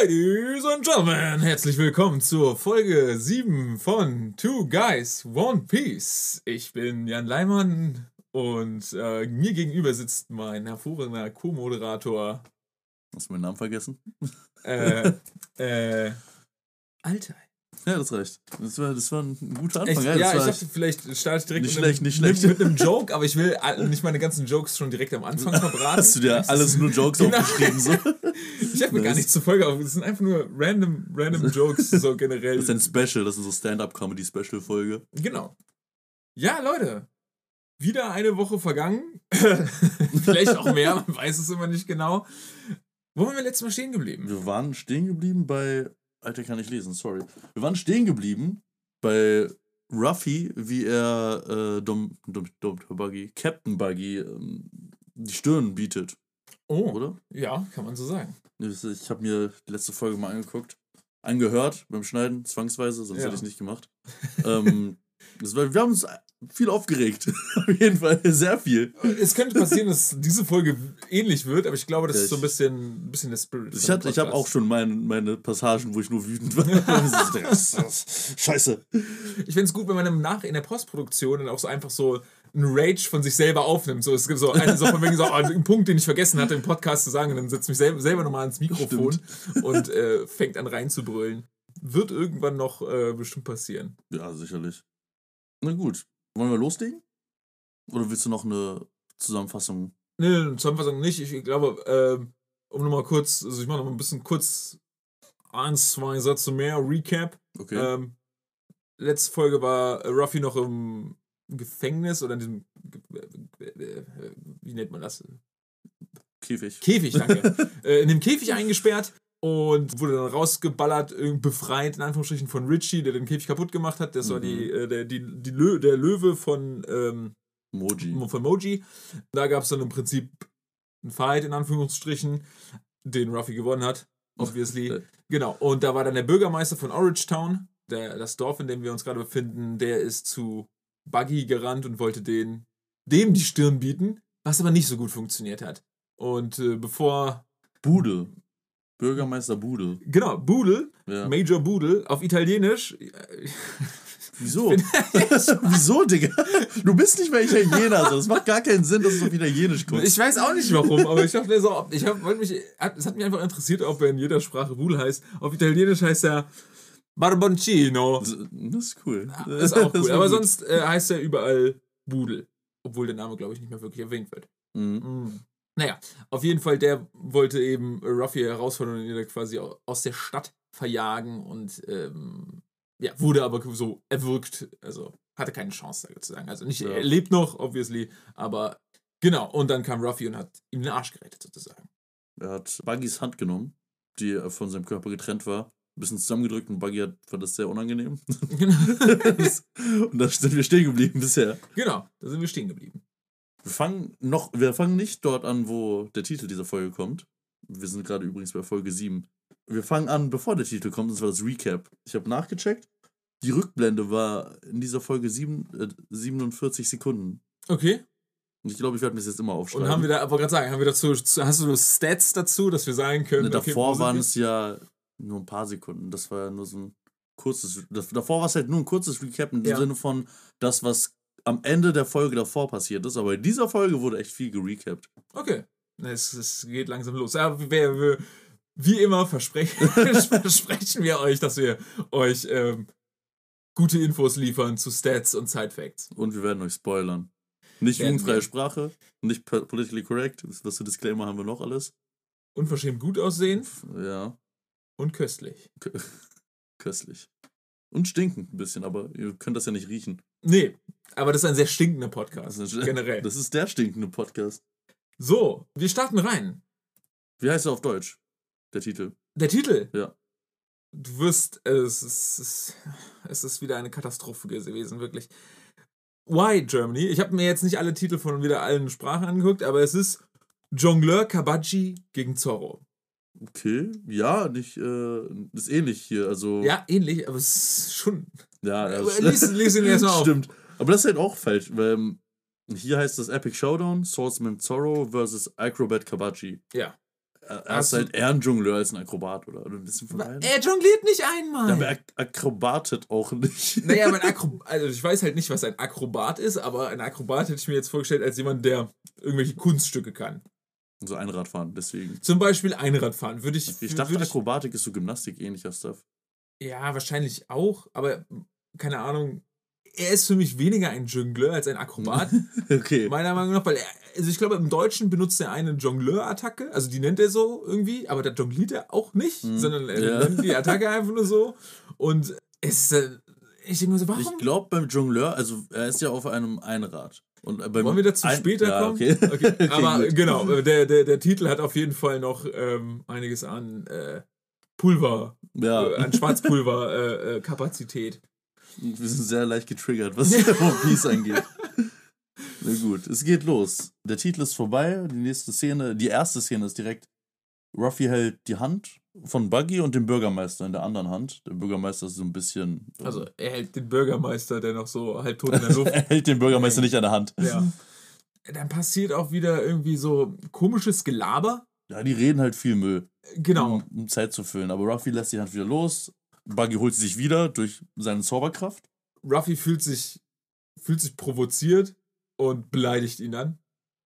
Ladies and Gentlemen, herzlich willkommen zur Folge 7 von Two Guys, One Piece. Ich bin Jan Leimann und äh, mir gegenüber sitzt mein hervorragender Co-Moderator. Hast du meinen Namen vergessen? Äh, äh, Alter. Ja, das reicht. Das war, das war ein guter Anfang. Echt? ja, Ja, ich dachte, vielleicht starte ich direkt Nicht mit, schlecht, einem, nicht schlecht. Mit, mit einem Joke, aber ich will nicht meine ganzen Jokes schon direkt am Anfang verbraten. Hast du dir alles nur Jokes Genau. aufgeschrieben? So? Ich habe mir gar nichts zur Folge auf. Das sind einfach nur random, random Jokes, so generell. Das ist ein Special, das ist so Stand-Up-Comedy-Special-Folge. Genau. Ja, Leute. Wieder eine Woche vergangen. Vielleicht auch mehr, man weiß es immer nicht genau. Wo waren wir letztes Mal stehen geblieben? Wir waren stehen geblieben bei. Alter, kann ich lesen, sorry. Wir waren stehen geblieben bei Ruffy, wie er äh, Dom, Dom, Dom, Buggy, Captain Buggy ähm, die Stirn bietet, Oh, oder? ja, kann man so sagen. Ich ich habe mir die letzte Folge mal angeguckt. Angehört beim Schneiden, zwangsweise, sonst Ja. hätte ich es nicht gemacht. ähm, das war, wir haben uns viel aufgeregt. Auf jeden Fall sehr viel. Es könnte passieren, dass diese Folge ähnlich wird, aber ich glaube, das Ja, ist so ein bisschen, ein bisschen der Spirit. Ich, hatte, ich habe auch schon mein, meine Passagen, wo ich nur wütend war. Scheiße. Ich finde es gut, wenn man im Nach in der Postproduktion dann auch so einfach so einen Rage von sich selber aufnimmt. So, es gibt so einen so von wegen so, oh, einen Punkt, den ich vergessen hatte im Podcast zu sagen, und dann setzt mich selber, selber nochmal ans Mikrofon und äh, fängt an reinzubrüllen. Wird irgendwann noch äh, bestimmt passieren. Ja, sicherlich. Na gut. Wollen wir loslegen? Oder willst du noch eine Zusammenfassung? Nee, nee, Zusammenfassung nicht. Ich glaube, ähm, um nochmal kurz, also ich mache nochmal ein bisschen kurz eins, zwei Sätze mehr, Recap. Okay. Ähm, letzte Folge war Ruffy noch im Gefängnis oder in diesem, äh, äh, wie nennt man das? Käfig. Käfig, danke. äh, in dem Käfig eingesperrt und wurde dann rausgeballert, befreit, in Anführungsstrichen, von Richie, der den Käfig kaputt gemacht hat. Das war Mhm. die, äh, der, die, die Lö der Löwe von, ähm, Moji. von Moji. Da gab es dann im Prinzip einen Fight, in Anführungsstrichen, den Ruffy gewonnen hat, obviously. Genau, und da war dann der Bürgermeister von Orange Town, der, das Dorf, in dem wir uns gerade befinden, der ist zu Buggy gerannt und wollte den, dem die Stirn bieten, was aber nicht so gut funktioniert hat. Und äh, bevor, Bude. Bürgermeister Bude. genau, Budel, Ja. Major Budel, auf Italienisch, Wieso? Wieso, Digga? Du bist nicht mehr Italiener. Also. Das macht gar keinen Sinn, dass du auf Italienisch guckst. Ich weiß auch nicht warum, aber ich dachte so, ich hab, mich, es hat mich einfach interessiert, ob er in jeder Sprache Budel heißt. Auf Italienisch heißt er Barboncino. Das ist cool. Ist auch cool. Aber gut. sonst äh, heißt er überall Budel. Obwohl der Name, glaube ich, nicht mehr wirklich erwähnt wird. Mhm. Mm. Naja, auf jeden Fall, der wollte eben Ruffy herausfordern und ihn quasi au- aus der Stadt verjagen und ähm, ja, wurde aber so erwürgt. Also hatte keine Chance, sozusagen. Also nicht, Ja. er lebt noch, obviously, aber genau. Und dann kam Ruffy und hat ihm den Arsch gerettet, sozusagen. Er hat Buggys Hand genommen, die von seinem Körper getrennt war. Ein bisschen zusammengedrückt und Buggy hat, fand das sehr unangenehm. und da sind wir stehen geblieben bisher. genau, da sind wir stehen geblieben. Wir fangen noch, wir fangen nicht dort an, wo der Titel dieser Folge kommt. Wir sind gerade übrigens bei Folge 7. Wir fangen an, bevor der Titel kommt, und zwar das Recap. Ich habe nachgecheckt. Die Rückblende war in dieser Folge sieben, äh, 47 Sekunden. Okay. Und ich glaube, ich werde mir das jetzt immer aufschreiben. Und haben wir da, aber gerade sagen, haben wir dazu, hast du Stats dazu, dass wir sagen können, Ne, okay, davor waren es ja nur ein paar Sekunden. Das war ja nur so ein kurzes. Das, davor war es halt nur ein kurzes Recap im Ja. Sinne von das, was am Ende der Folge davor passiert ist. Aber in dieser Folge wurde echt viel gerecapt. Okay. Es, es geht langsam los. Ja, wir, wir, wie immer versprechen, versprechen wir euch, dass wir euch ähm, gute Infos liefern zu Stats und Side Facts. Und wir werden euch spoilern. Nicht Werden jugendfreie wir. Sprache, nicht po- politically correct. Was für Disclaimer haben wir noch alles? Unverschämt gut aussehen Ja, und köstlich. köstlich. Und stinkend ein bisschen, aber ihr könnt das ja nicht riechen. Nee, aber das ist ein sehr stinkender Podcast. Das ist, generell. das ist der stinkende Podcast. So, wir starten rein. Wie heißt er auf Deutsch? Der Titel. Der Titel. Ja. Du wirst, es ist, es, ist wieder eine Katastrophe gewesen, wirklich. Why Germany? Ich habe mir jetzt nicht alle Titel von wieder allen Sprachen angeguckt, aber es ist Jongleur Kabaji gegen Zorro. Okay, ja, nicht, äh, ist ähnlich hier. Also, Ja, ähnlich, aber es ist schon. ja, Aber das- lies, lies ihn erst mal auf. Stimmt. Aber das ist halt auch falsch, weil ähm, hier heißt das Epic Showdown, Swordsman Zorro versus Acrobat Kabachi. Ja. Er Hast ist du- halt eher ein Jongleur als ein Akrobat, oder? Oder ein bisschen von beiden. Er jongliert nicht einmal. Ja, aber er akrobatet auch nicht. Naja, aber ein Akrobat, also ich weiß halt nicht, was ein Akrobat ist, aber ein Akrobat hätte ich mir jetzt vorgestellt als jemand, der irgendwelche Kunststücke kann. So Einradfahren, deswegen. Zum Beispiel Einradfahren. Würde ich. Ich dachte, würde ich, Akrobatik ist so Gymnastik-ähnlicher Stuff. ja, wahrscheinlich auch, aber keine Ahnung. Er ist für mich weniger ein Jongleur als ein Akrobat. Okay. meiner Meinung nach, weil er, also ich glaube, im Deutschen benutzt er eine Jongleur-Attacke, also die nennt er so irgendwie, aber da jongliert er auch nicht, sondern er. Ja. nennt die Attacke einfach nur so. Und es, äh, ich denke so, warum? Ich glaube beim Jongleur, also er ist ja auf einem Einrad. Und äh, Wollen wir dazu später ja, kommen? Okay. Okay, aber gut. genau, der, der, der Titel hat auf jeden Fall noch ähm, einiges an äh, Pulver, Ja, äh, an Schwarzpulver-Kapazität. Äh, Kapazität. wir sind sehr leicht getriggert, was One Piece angeht. Na gut, es geht los. Der Titel ist vorbei, die nächste Szene, die erste Szene ist direkt, Ruffy hält die Hand von Buggy und dem Bürgermeister in der anderen Hand. Der Bürgermeister ist so ein bisschen... äh, also er hält den Bürgermeister, der noch so halb tot in der Luft er hält den Bürgermeister nicht an der Hand. Ja. Dann passiert auch wieder irgendwie so komisches Gelaber. Ja, die reden halt viel Müll, Genau. um, um Zeit zu füllen. Aber Ruffy lässt die Hand wieder los. Buggy holt sie sich wieder durch seine Zauberkraft. Ruffy fühlt sich, fühlt sich provoziert und beleidigt ihn dann.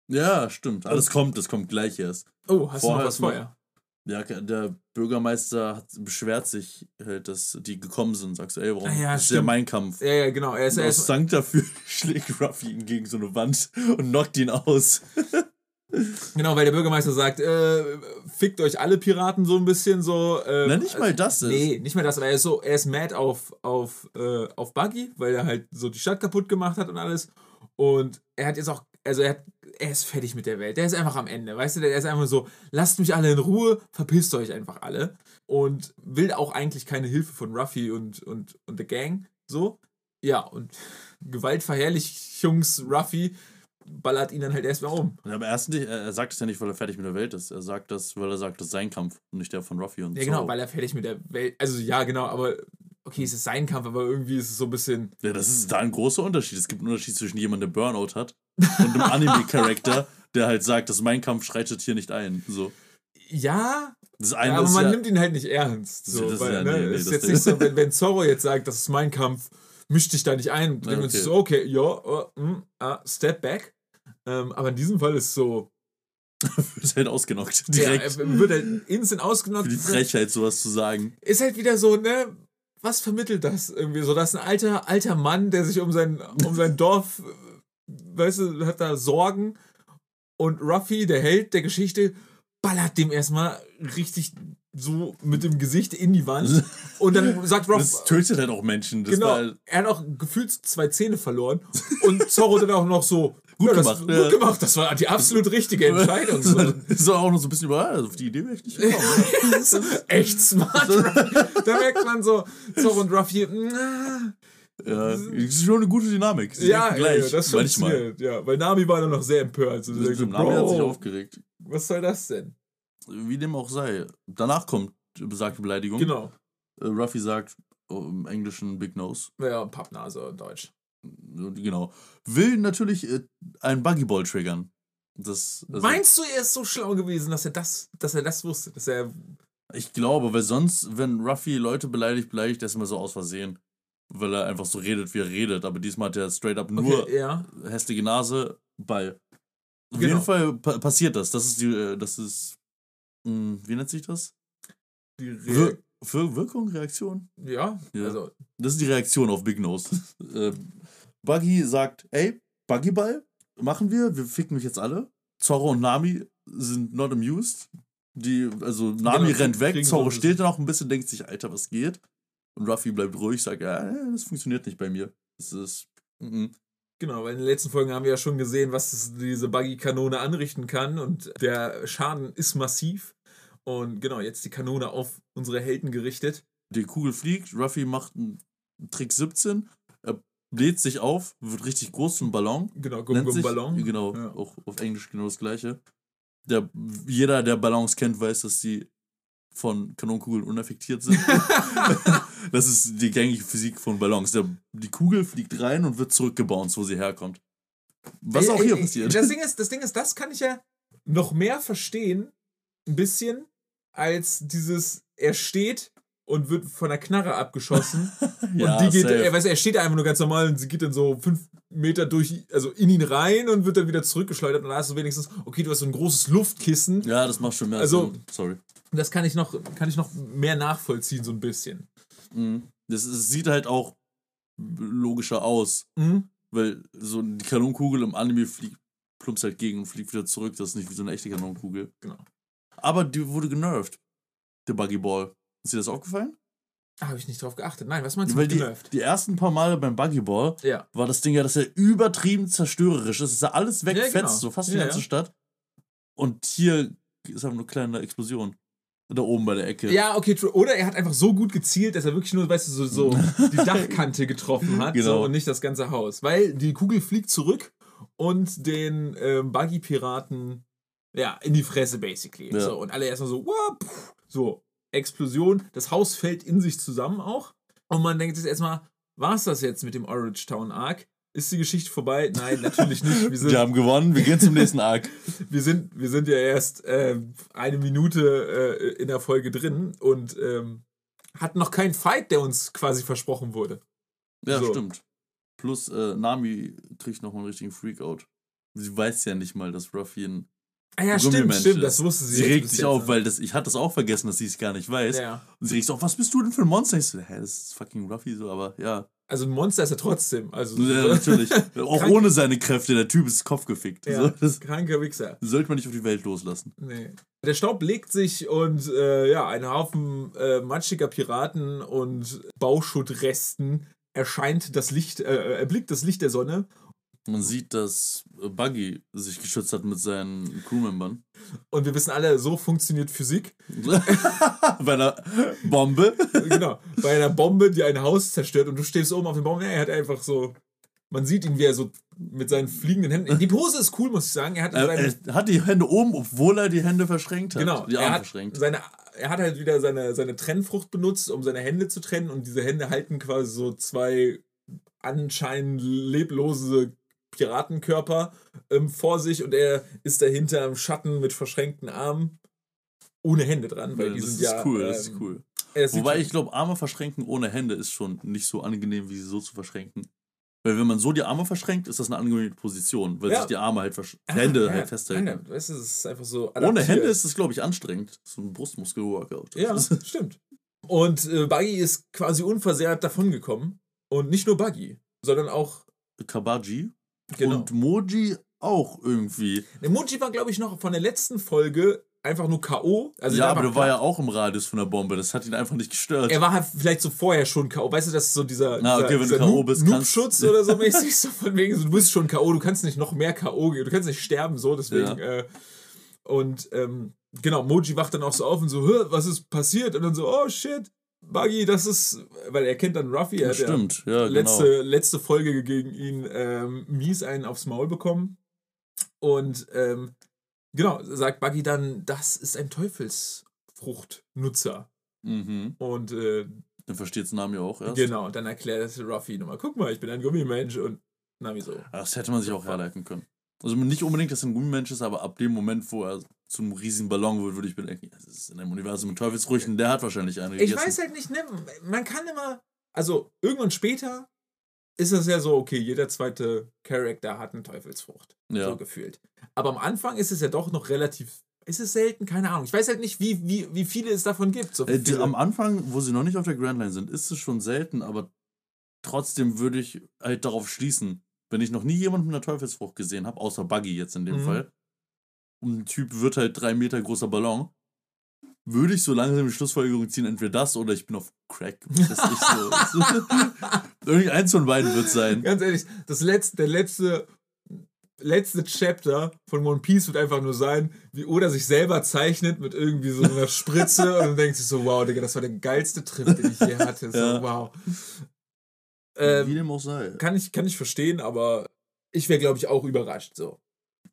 Ja, stimmt. Alles kommt, das kommt gleich erst. Oh, hast Vorher du noch was vorher? Ja, der Bürgermeister hat, beschwert sich halt, dass die gekommen sind. Sagst du, ey, warum Ah ja, das ist ja mein Kampf? Ja, ja, genau. Er ist, Und er ist, Dank dafür schlägt Ruffy ihn gegen so eine Wand und knockt ihn aus. genau, weil der Bürgermeister sagt, äh, fickt euch alle Piraten so ein bisschen so. Äh, Na, nicht mal das ist. Nee, nicht mal das, aber er ist so, er ist mad auf, auf, äh, auf Buggy, weil er halt so die Stadt kaputt gemacht hat und alles. Und er hat jetzt auch, also er, hat, er ist fertig mit der Welt. Der ist einfach am Ende, weißt du? Der ist einfach so, lasst mich alle in Ruhe, verpisst euch einfach alle. Und will auch eigentlich keine Hilfe von Ruffy und, und, und der Gang. So. Ja, und Gewaltverherrlichungs-Ruffy ballert ihn dann halt erstmal um. Aber erst nicht, er sagt es ja nicht, weil er fertig mit der Welt ist. Er sagt das, weil er sagt, das ist sein Kampf und nicht der von Ruffy und Ja, genau, Zoro. weil er fertig mit der Welt. Also ja, genau, aber okay, es ist sein Kampf, aber irgendwie ist es so ein bisschen. Ja, das ist da ein großer Unterschied. Es gibt einen Unterschied zwischen jemandem, der Burnout hat und einem Anime-Charakter, der halt sagt, dass mein Kampf schreitet hier nicht ein. So. Ja, Das eine Ja, aber ist man ja, nimmt ihn halt nicht ernst. So, Das ist weil, ja- ne, nee, nee, ist jetzt nicht so, wenn, wenn Zorro jetzt sagt, das ist mein Kampf, misch dich da nicht ein. Ja, okay. okay. so, okay, ja, oh, mm, ah, step back. Ähm, aber in diesem Fall ist so, wird halt ausgenockt. ja, Direkt. er wird halt instant ausgenockt. für die Frechheit, sowas zu sagen. Ist halt wieder so, ne, was vermittelt das irgendwie so? Das ist ein alter, alter Mann, der sich um sein, um sein Dorf, äh, weißt du, hat da Sorgen. Und Ruffy, der Held der Geschichte, ballert dem erstmal richtig so mit dem Gesicht in die Wand. Und dann sagt Ruffy, Das tötet halt auch Menschen. Das Genau, er hat auch gefühlt zwei Zähne verloren und Zorro dann auch noch so Gut ja, das, gemacht, gut ja. gemacht, das war die absolut richtige Entscheidung. So. das war auch noch so ein bisschen überall. Also auf die Idee wäre ich nicht gekommen. Das echt smart. Da merkt man so, Zorro und Ruffy, na, ja, das ist schon eine gute Dynamik. Sie ja, denken ja, gleich, das manchmal. Ja, weil Nami war dann noch sehr empört. So, Das so, Nami hat sich aufgeregt. was soll das denn? Wie dem auch sei. Danach kommt besagte Beleidigung. Genau. Äh, Ruffy sagt oh, im Englischen Big Nose. Ja, Pappnase in Deutsch. Genau. Will natürlich äh, einen Buggyball triggern. Das, also, Meinst du, er ist so schlau gewesen, dass er das, dass er das wusste? Dass er. Ich glaube, weil sonst, wenn Ruffy Leute beleidigt, beleidigt er es immer so aus Versehen. Weil er einfach so redet, wie er redet. Aber diesmal hat er straight up nur Okay, ja. hässliche Nase, Ball. Auf Genau. jeden Fall pa passiert das. Das ist die, äh, das ist, mh, wie nennt sich das? Die Re Wir Wir Wirkung, Reaktion? ja, Ja. also. Das ist die Reaktion auf Big Nose. äh, Buggy sagt, ey, Buggyball, machen wir, wir ficken mich jetzt alle. Zorro und Nami sind not amused. Die, also Nami Genau, rennt weg, Zorro so- steht da noch ein bisschen, denkt sich, Alter, was geht? Und Ruffy bleibt ruhig, sagt, ja, das funktioniert nicht bei mir. Das ist, mhm. Genau, weil in den letzten Folgen haben wir ja schon gesehen, was diese Buggy-Kanone anrichten kann und der Schaden ist massiv. Und genau, jetzt die Kanone auf unsere Helden gerichtet. die Kugel fliegt, Ruffy macht einen Trick 17, er bläht sich auf, wird richtig groß zum Ballon. Genau, Gum nennt Gum sich, Ballon. Genau, Ja. auch auf Englisch genau das gleiche. Der, jeder, der Ballons kennt, weiß, dass die von Kanonenkugeln unaffektiert sind. das ist die gängige Physik von Ballons. Der, die Kugel fliegt rein und wird zurückgebounced, wo sie herkommt. Was Ey, auch hier ey, passiert. Das Ding, ist, das Ding ist, das kann ich ja noch mehr verstehen, ein bisschen als dieses, er steht und wird von der Knarre abgeschossen. Ja, und die geht, safe. er, weiß, er steht einfach nur ganz normal und sie geht dann so fünf Meter durch, also in ihn rein und wird dann wieder zurückgeschleudert. Und da hast du wenigstens, okay, du hast so ein großes Luftkissen. Ja, das macht schon mehr Also- Sinn. Sorry. Das kann ich noch, kann ich noch mehr nachvollziehen, so ein bisschen. Mhm. Das, es sieht halt auch logischer aus, Mhm. weil so die Kanonenkugel im Anime fliegt, plumpst halt gegen und fliegt wieder zurück. Das ist nicht wie so eine echte Kanonenkugel. Genau. Aber die wurde genervt. Der Buggy Ball. Ist dir das aufgefallen? Da habe ich nicht drauf geachtet. Nein, was meinst du Weil die, genervt? die ersten paar Male beim Buggy Ball Ja. war das Ding ja, dass er übertrieben zerstörerisch ist. Dass er alles wegfetzt, genau. so fast die Ja, ganze ja. Stadt. Und hier ist einfach nur eine kleine Explosion. Da oben bei der Ecke. Ja, okay, true. Oder er hat einfach so gut gezielt, dass er wirklich nur, weißt du, so, so die Dachkante getroffen hat Genau. so, und nicht das ganze Haus. Weil die Kugel fliegt zurück und den ähm, Buggy-Piraten ja, in die Fresse, basically. Ja. So, und alle erstmal so, wow, so, Explosion. Das Haus fällt in sich zusammen auch. Und man denkt sich erstmal, war es das jetzt mit dem Orange Town Arc? Ist die Geschichte vorbei? Nein, natürlich nicht. Wir sind, Wir haben gewonnen, wir gehen zum nächsten Arc. wir sind, wir sind ja erst ähm, eine Minute äh, in der Folge drin und ähm, hatten noch keinen Fight, der uns quasi versprochen wurde. Ja, So. stimmt. Plus, äh, Nami kriegt nochmal einen richtigen Freakout. Sie weiß ja nicht mal, dass Ruffy ein Ah ja, stimmt, stimmt, das wusste sie. Sie regt sich auf, weil das, ich hatte das auch vergessen, dass sie es gar nicht weiß. Ja. Und sie regt sich auf, was bist du denn für ein Monster? Ich so, hä, das ist fucking Ruffy so, aber ja. Also ein Monster ist er trotzdem. Also ja natürlich. auch Krank- ohne seine Kräfte, der Typ ist kopfgefickt. Ja, So, das kranker Wichser. sollte man nicht auf die Welt loslassen. Nee. Der Staub legt sich und äh, ja, ein Haufen äh, matschiger Piraten und Bauschuttresten erscheint das Licht, äh, erblickt das Licht der Sonne. Man sieht, dass äh, Buggy sich geschützt hat mit seinen Crewmembern. Und wir wissen alle, so funktioniert Physik. Bei einer Bombe. genau. Bei einer Bombe, die ein Haus zerstört und du stehst oben auf dem Baum. Ja, er hat einfach so. Man sieht ihn, wie er so mit seinen fliegenden Händen. Die Pose ist cool, muss ich sagen. Er hat Er, er hat die Hände oben, obwohl er die Hände verschränkt hat. genau, Die er Arme hat, verschränkt. seine, er hat halt wieder seine, seine Trennfrucht benutzt, um seine Hände zu trennen. Und diese Hände halten quasi so zwei anscheinend leblose Piratenkörper ähm, vor sich. Und er ist dahinter im Schatten mit verschränkten Armen. Ohne Hände dran, weil Ja, die das sind ist ja. cool, das ist ähm, cool. Wobei schon- ich glaube, Arme verschränken ohne Hände ist schon nicht so angenehm, wie sie so zu verschränken. Weil wenn man so die Arme verschränkt, ist das eine angenehme Position, weil Ja. sich die Arme halt versch Ah, Hände ja, halt festhalten. Nein, weißt du, es ist einfach so. Ohne adaptiert. Hände ist es, glaube ich, anstrengend. So ein Brustmuskel-Workout. Ja, stimmt. Und äh, Buggy ist quasi unversehrt davongekommen. Und nicht nur Buggy, sondern auch. Kabaji Genau. und Moji auch irgendwie. Der Moji war, glaube ich, noch von der letzten Folge einfach nur K.O. Also ja, aber der war ja auch im Radius von der Bombe. Das hat ihn einfach nicht gestört. Er war halt vielleicht so vorher schon K.O. Weißt du, das ist so dieser, Ah, okay, dieser, dieser. Noob- bist, kannst- oder so mäßig. So von wegen, so, du bist schon K.O., du kannst nicht noch mehr K.O. gehen, du kannst nicht sterben, so, deswegen. Äh, und ähm, genau, Moji wacht dann auch so auf und so, "Hä, was ist passiert? Und dann so, oh shit, Buggy, das ist, weil er kennt dann Ruffy, er hat ja Stimmt, ja, genau. letzte, letzte Folge gegen ihn ähm, mies einen aufs Maul bekommen. Und ähm, genau, sagt Buggy dann, das ist ein Teufelsfruchtnutzer. Mhm. Und äh, Dann versteht Nami auch erst. genau, dann erklärt es Ruffy nochmal, guck mal, ich bin ein Gummimensch und Nami so. Das hätte man sich auch herleiten können. Also nicht unbedingt, dass er ein Gummimensch ist, aber ab dem Moment, wo er zum riesigen Ballon wird, würde ich bedenken, das ist in einem Universum mit Teufelsfrüchten, der hat wahrscheinlich eine Ich weiß halt nicht, ne, man kann immer, also irgendwann später ist es ja so, okay, jeder zweite Charakter hat eine Teufelsfrucht. Ja. So gefühlt. Aber am Anfang ist es ja doch noch relativ. Ist es selten? Keine Ahnung. Ich weiß halt nicht, wie, wie, wie viele es davon gibt. So Äh, die, am Anfang, wo sie noch nicht auf der Grand Line sind, ist es schon selten, aber trotzdem würde ich halt darauf schließen, wenn ich noch nie jemanden mit einer Teufelsfrucht gesehen habe, außer Buggy jetzt in dem Mhm. Fall, und ein Typ wird halt drei Meter großer Ballon, würde ich so langsam die Schlussfolgerung ziehen, entweder das oder ich bin auf Crack. Das ist nicht so. Irgendeins von beiden wird sein. Ganz ehrlich, das letzte, der letzte, letzte Chapter von One Piece wird einfach nur sein, wie Oda sich selber zeichnet mit irgendwie so einer Spritze und dann denkt sich so, wow, Digga, das war der geilste Trip, den ich je hatte. So, Ja. wow. Wie Ähm, dem auch sei. kann, ich, kann ich verstehen, aber ich wäre, glaube ich, auch überrascht. So.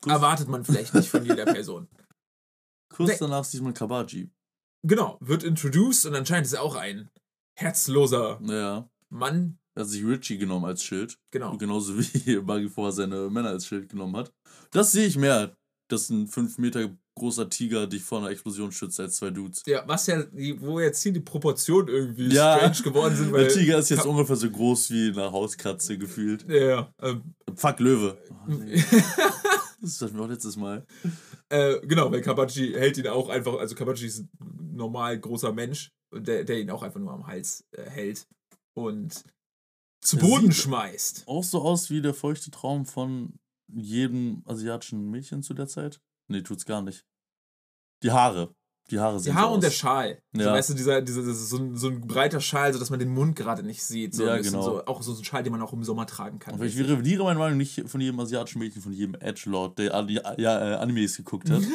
Erwartet man vielleicht nicht von jeder Person. kurz Nee. danach sieht man Kabaji. Genau, wird introduced und anscheinend ist er auch ein herzloser Ja. Mann. Er hat sich Richie genommen als Schild. Genau. Genauso wie Buggy vorher seine Männer als Schild genommen hat. Das sehe ich mehr, dass ein 5 Meter großer Tiger dich vor einer Explosion schützt als zwei Dudes. Ja, was ja, wo jetzt hier die Proportionen irgendwie Ja. strange geworden sind, weil. Der Tiger ist jetzt ungefähr so groß wie eine Hauskatze gefühlt. Ja, ähm, Fuck, Löwe. Oh, nee. das hatten wir auch letztes Mal. äh, genau, weil Kabachi hält ihn auch einfach, also Kabachi ist ein normal großer Mensch, der, der ihn auch einfach nur am Hals äh, hält und zu Der Boden schmeißt. Auch so aus wie der feuchte Traum von jedem asiatischen Mädchen zu der Zeit? Nee, tut's gar nicht. Die Haare. Die Haare Die sind Haare so und der aus. Schal. So, Ja. weißt du, dieser, dieser, so, ein, so ein breiter Schal, sodass man den Mund gerade nicht sieht. So Ja, ein genau. So, auch so ein Schal, den man auch im Sommer tragen kann. Aber ich revidiere meine Meinung nicht von jedem asiatischen Mädchen, von jedem Edgelord, der ja, äh, Animes geguckt hat.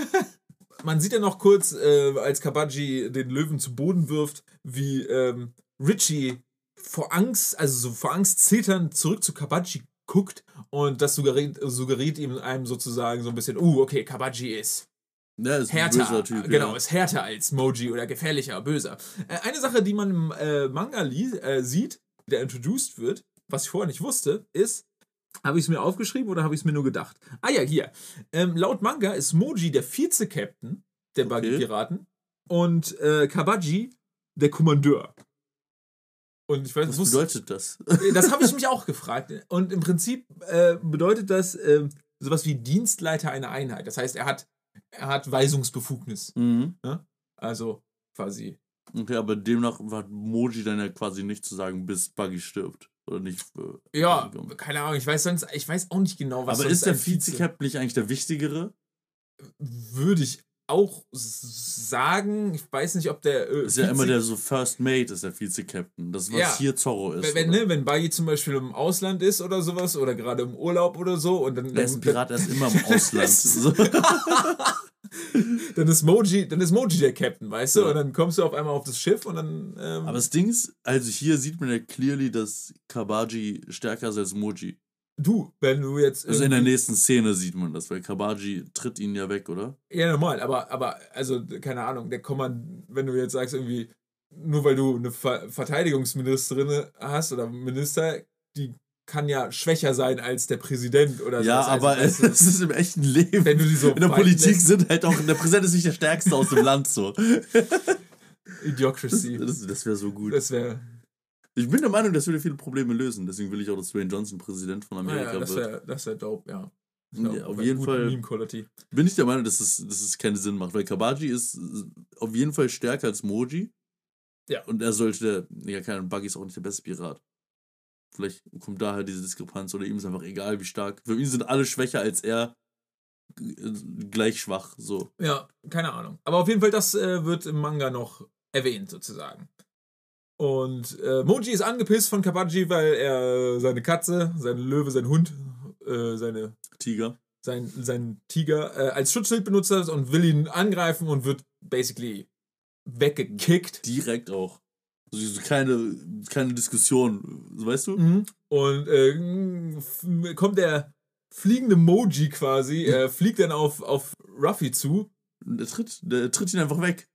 Man sieht ja noch kurz, äh, als Kabaji den Löwen zu Boden wirft, wie ähm, Richie vor Angst, also so vor Angst zitternd zurück zu Kabaji guckt und das suggeriert, suggeriert ihm einem sozusagen so ein bisschen, uh, okay, Kabaji ist Der ist härter, böser Typ. genau, ja. ist härter als Moji oder gefährlicher, böser. Äh, eine Sache, die man im äh, Manga li- äh, sieht, der introduced wird, was ich vorher nicht wusste, ist, habe ich es mir aufgeschrieben oder habe ich es mir nur gedacht? Ah ja, hier. Ähm, laut Manga ist Moji der Vize-Captain der Okay. Buggy-Piraten und äh, Kabaji der Kommandeur. Und ich weiß, Was wusste, bedeutet das? das habe ich mich auch gefragt. Und im Prinzip äh, bedeutet das ähm, sowas wie Dienstleiter einer Einheit. Das heißt, er hat, er hat Weisungsbefugnis. mhm. Also quasi. Okay, aber demnach hat Moji dann ja quasi nicht zu sagen, bis Buggy stirbt. Oder nicht. äh, Ja, keine Ahnung, ich weiß sonst, ich weiß auch nicht genau, was aber ist der Vize-Captain nicht eigentlich der wichtigere? Würde ich auch sagen. Ich weiß nicht, ob der. Äh, Ist ja immer der so First Mate, ist der Vize-Captain. Das, was Ja. hier Zorro ist. Wenn, ne, wenn Buggy zum Beispiel im Ausland ist oder sowas oder gerade im Urlaub oder so und dann. Der ist ein Pirat, der ist immer im Ausland. dann ist Moji, dann ist Moji der Captain, weißt du? Ja. Und dann kommst du auf einmal auf das Schiff und dann. Ähm, Aber das Ding ist, also hier sieht man ja clearly, dass Kabaji stärker ist als Moji. Du, wenn du jetzt. Also in der nächsten Szene sieht man das, weil Kabaji tritt ihn ja weg, oder? Ja, normal, aber, aber, also, keine Ahnung, der Kommand, wenn du jetzt sagst, irgendwie, nur weil du eine Ver Verteidigungsministerin hast oder Minister, die kann ja schwächer sein als der Präsident oder so. ja, Das heißt, aber weißt es ist im echten Leben. wenn du die so in der Politik lässt, sind halt auch, der Präsident ist nicht der stärkste aus dem Land so. Idiocracy. das, das wäre so gut. Das wäre, Ich bin der Meinung, das würde viele Probleme lösen. Deswegen will ich auch, dass Dwayne Johnson Präsident von Amerika naja, das wird. wäre das wär dope, ja. Ja, auf jeden Fall bin ich der Meinung, dass es, dass es keinen Sinn macht, weil Kabaji ist auf jeden Fall stärker als Moji. Ja. Und er sollte, ja, keine Ahnung, Buggy ist auch nicht der beste Pirat. Vielleicht kommt daher diese Diskrepanz oder ihm ist einfach egal, wie stark. Für ihn sind alle schwächer als er äh, gleich schwach, so. Ja, keine Ahnung. Aber auf jeden Fall, das äh, wird im Manga noch erwähnt, sozusagen. Und äh, Moji ist angepisst von Kabaji, weil er seine Katze, seine Löwe, sein Hund, äh, seine, Tiger. sein, sein Tiger äh, als Schutzschild benutzt hat und will ihn angreifen und wird basically weggekickt. Direkt auch. Also so keine, keine Diskussion, weißt du? Mhm. Und äh, kommt der fliegende Moji quasi, äh, fliegt dann auf, auf Ruffy zu. Der tritt, der tritt ihn einfach weg.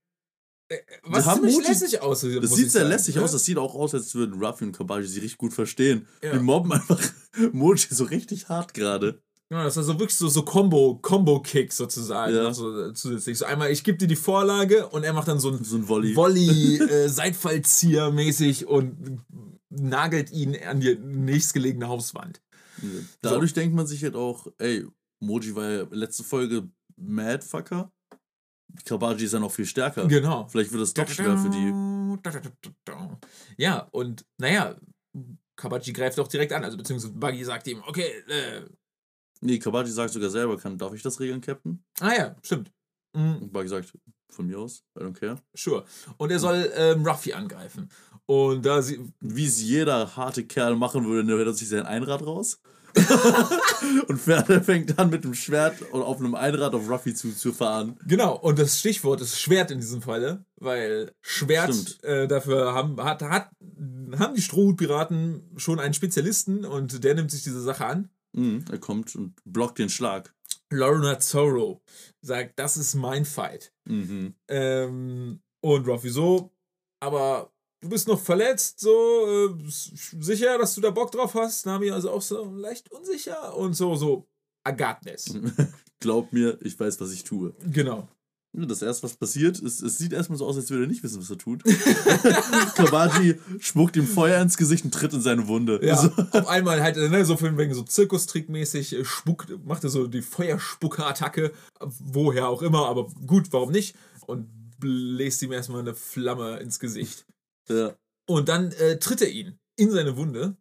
Was haben ziemlich lässig aussieht. Das sieht sehr sagen, lässig ne? aus. Das sieht auch aus, als würden Ruffy und Kabaji sich richtig gut verstehen. Ja. Die mobben einfach Moji so richtig hart gerade. Ja, das war so wirklich so, so Combo, Combo-Kick sozusagen. Ja. So, äh, zusätzlich. So einmal, ich gebe dir die Vorlage und er macht dann so ein So ein Volley. Volley, äh, Seitfallzieher mäßig und nagelt ihn an die nächstgelegene Hauswand. Dadurch denkt man sich halt auch, ey, Moji war ja letzte Folge Madfucker. Kabaji ist ja noch viel stärker. Genau. Vielleicht wird es doch schwer für die. Ja, und naja, Kabachi greift auch direkt an. Also beziehungsweise Buggy sagt ihm, okay, äh, Nee, Kabaji sagt sogar selber, kann, darf ich das regeln, Captain? ah ja, stimmt. Mhm. Und Buggy sagt, von mir aus, I don't care. Sure. Und er soll ähm, Ruffy angreifen. Und da sie. Wie es jeder harte Kerl machen würde, nimmt er sich sein Einrad raus. und fährt, er fängt an mit dem Schwert und auf einem Einrad auf Ruffy zu, zu fahren. Genau, und das Stichwort ist Schwert in diesem Falle, weil Schwert äh, dafür haben, hat, hat, haben die Strohhutpiraten schon einen Spezialisten und der nimmt sich diese Sache an. Mhm, er kommt und blockt den Schlag. Lorna Zorro sagt, das ist mein Fight. Mhm. Ähm, und Ruffy so, aber du bist noch verletzt, so äh, sicher, dass du da Bock drauf hast. Nami also auch so leicht unsicher und so, so, this. Glaub mir, ich weiß, was ich tue. Genau. Das erste, was passiert, ist, es sieht erstmal so aus, als würde er nicht wissen, was er tut. Kawaji spuckt ihm Feuer ins Gesicht und tritt in seine Wunde. Ja, So. auf einmal halt, ne, so von wegen so Zirkustrickmäßig äh, spuckt, macht er so die Feuerspucker-Attacke, woher auch immer, aber gut, warum nicht? Und bläst ihm erstmal eine Flamme ins Gesicht. Ja. Und dann äh, tritt er ihn in seine Wunde.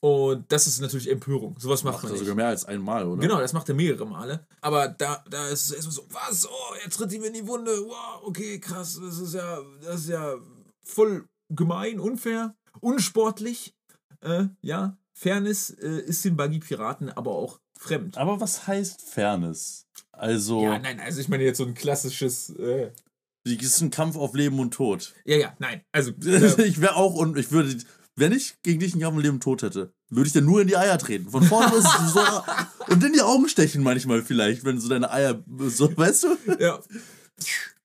Und das ist natürlich Empörung. Sowas macht, Macht man er nicht. sogar mehr als einmal, oder? Genau, das macht er mehrere Male. Aber da, da ist es erstmal so, was? Oh, er tritt ihm in die Wunde. Wow, okay, krass. Das ist ja, das ist ja voll gemein, unfair, unsportlich. Äh, ja, Fairness äh, ist den Buggy-Piraten aber auch fremd. Aber was heißt Fairness? Also, Ja, nein, also ich meine jetzt so ein klassisches. Äh, es ist ein Kampf auf Leben und Tod. ja, ja, nein. Also, äh, ich wäre auch und ich würde, wenn ich gegen dich einen Kampf auf Leben und Tod hätte, würde ich dir nur in die Eier treten. Von vorne ist es so. Und in die Augen stechen manchmal vielleicht, wenn so deine Eier. So, weißt du? ja,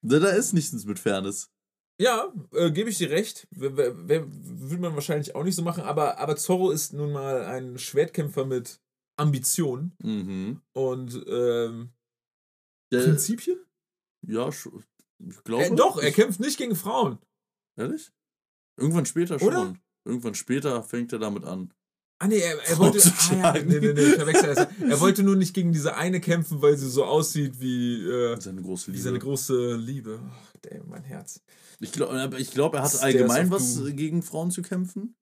Da, da ist nichts mit Fairness. Ja, äh, gebe ich dir recht. Würde man wahrscheinlich auch nicht so machen, aber, aber Zorro ist nun mal ein Schwertkämpfer mit Ambition Mhm. und ähm, Prinzipien? ja, ich glaube. Äh, doch, er kämpft nicht gegen Frauen. Ehrlich? Irgendwann später schon. Oder? Irgendwann später fängt er damit an. Ah, nee, er, er wollte. Ah, ja, nee, nee, nee, ich verwechsel das. Er wollte nur nicht gegen diese eine kämpfen, weil sie so aussieht wie, äh, Seine große wie Liebe. seine große Liebe. Ach, damn, mein Herz. ich glaube, ich glaub, er hat Stairs allgemein was Doom. gegen Frauen zu kämpfen.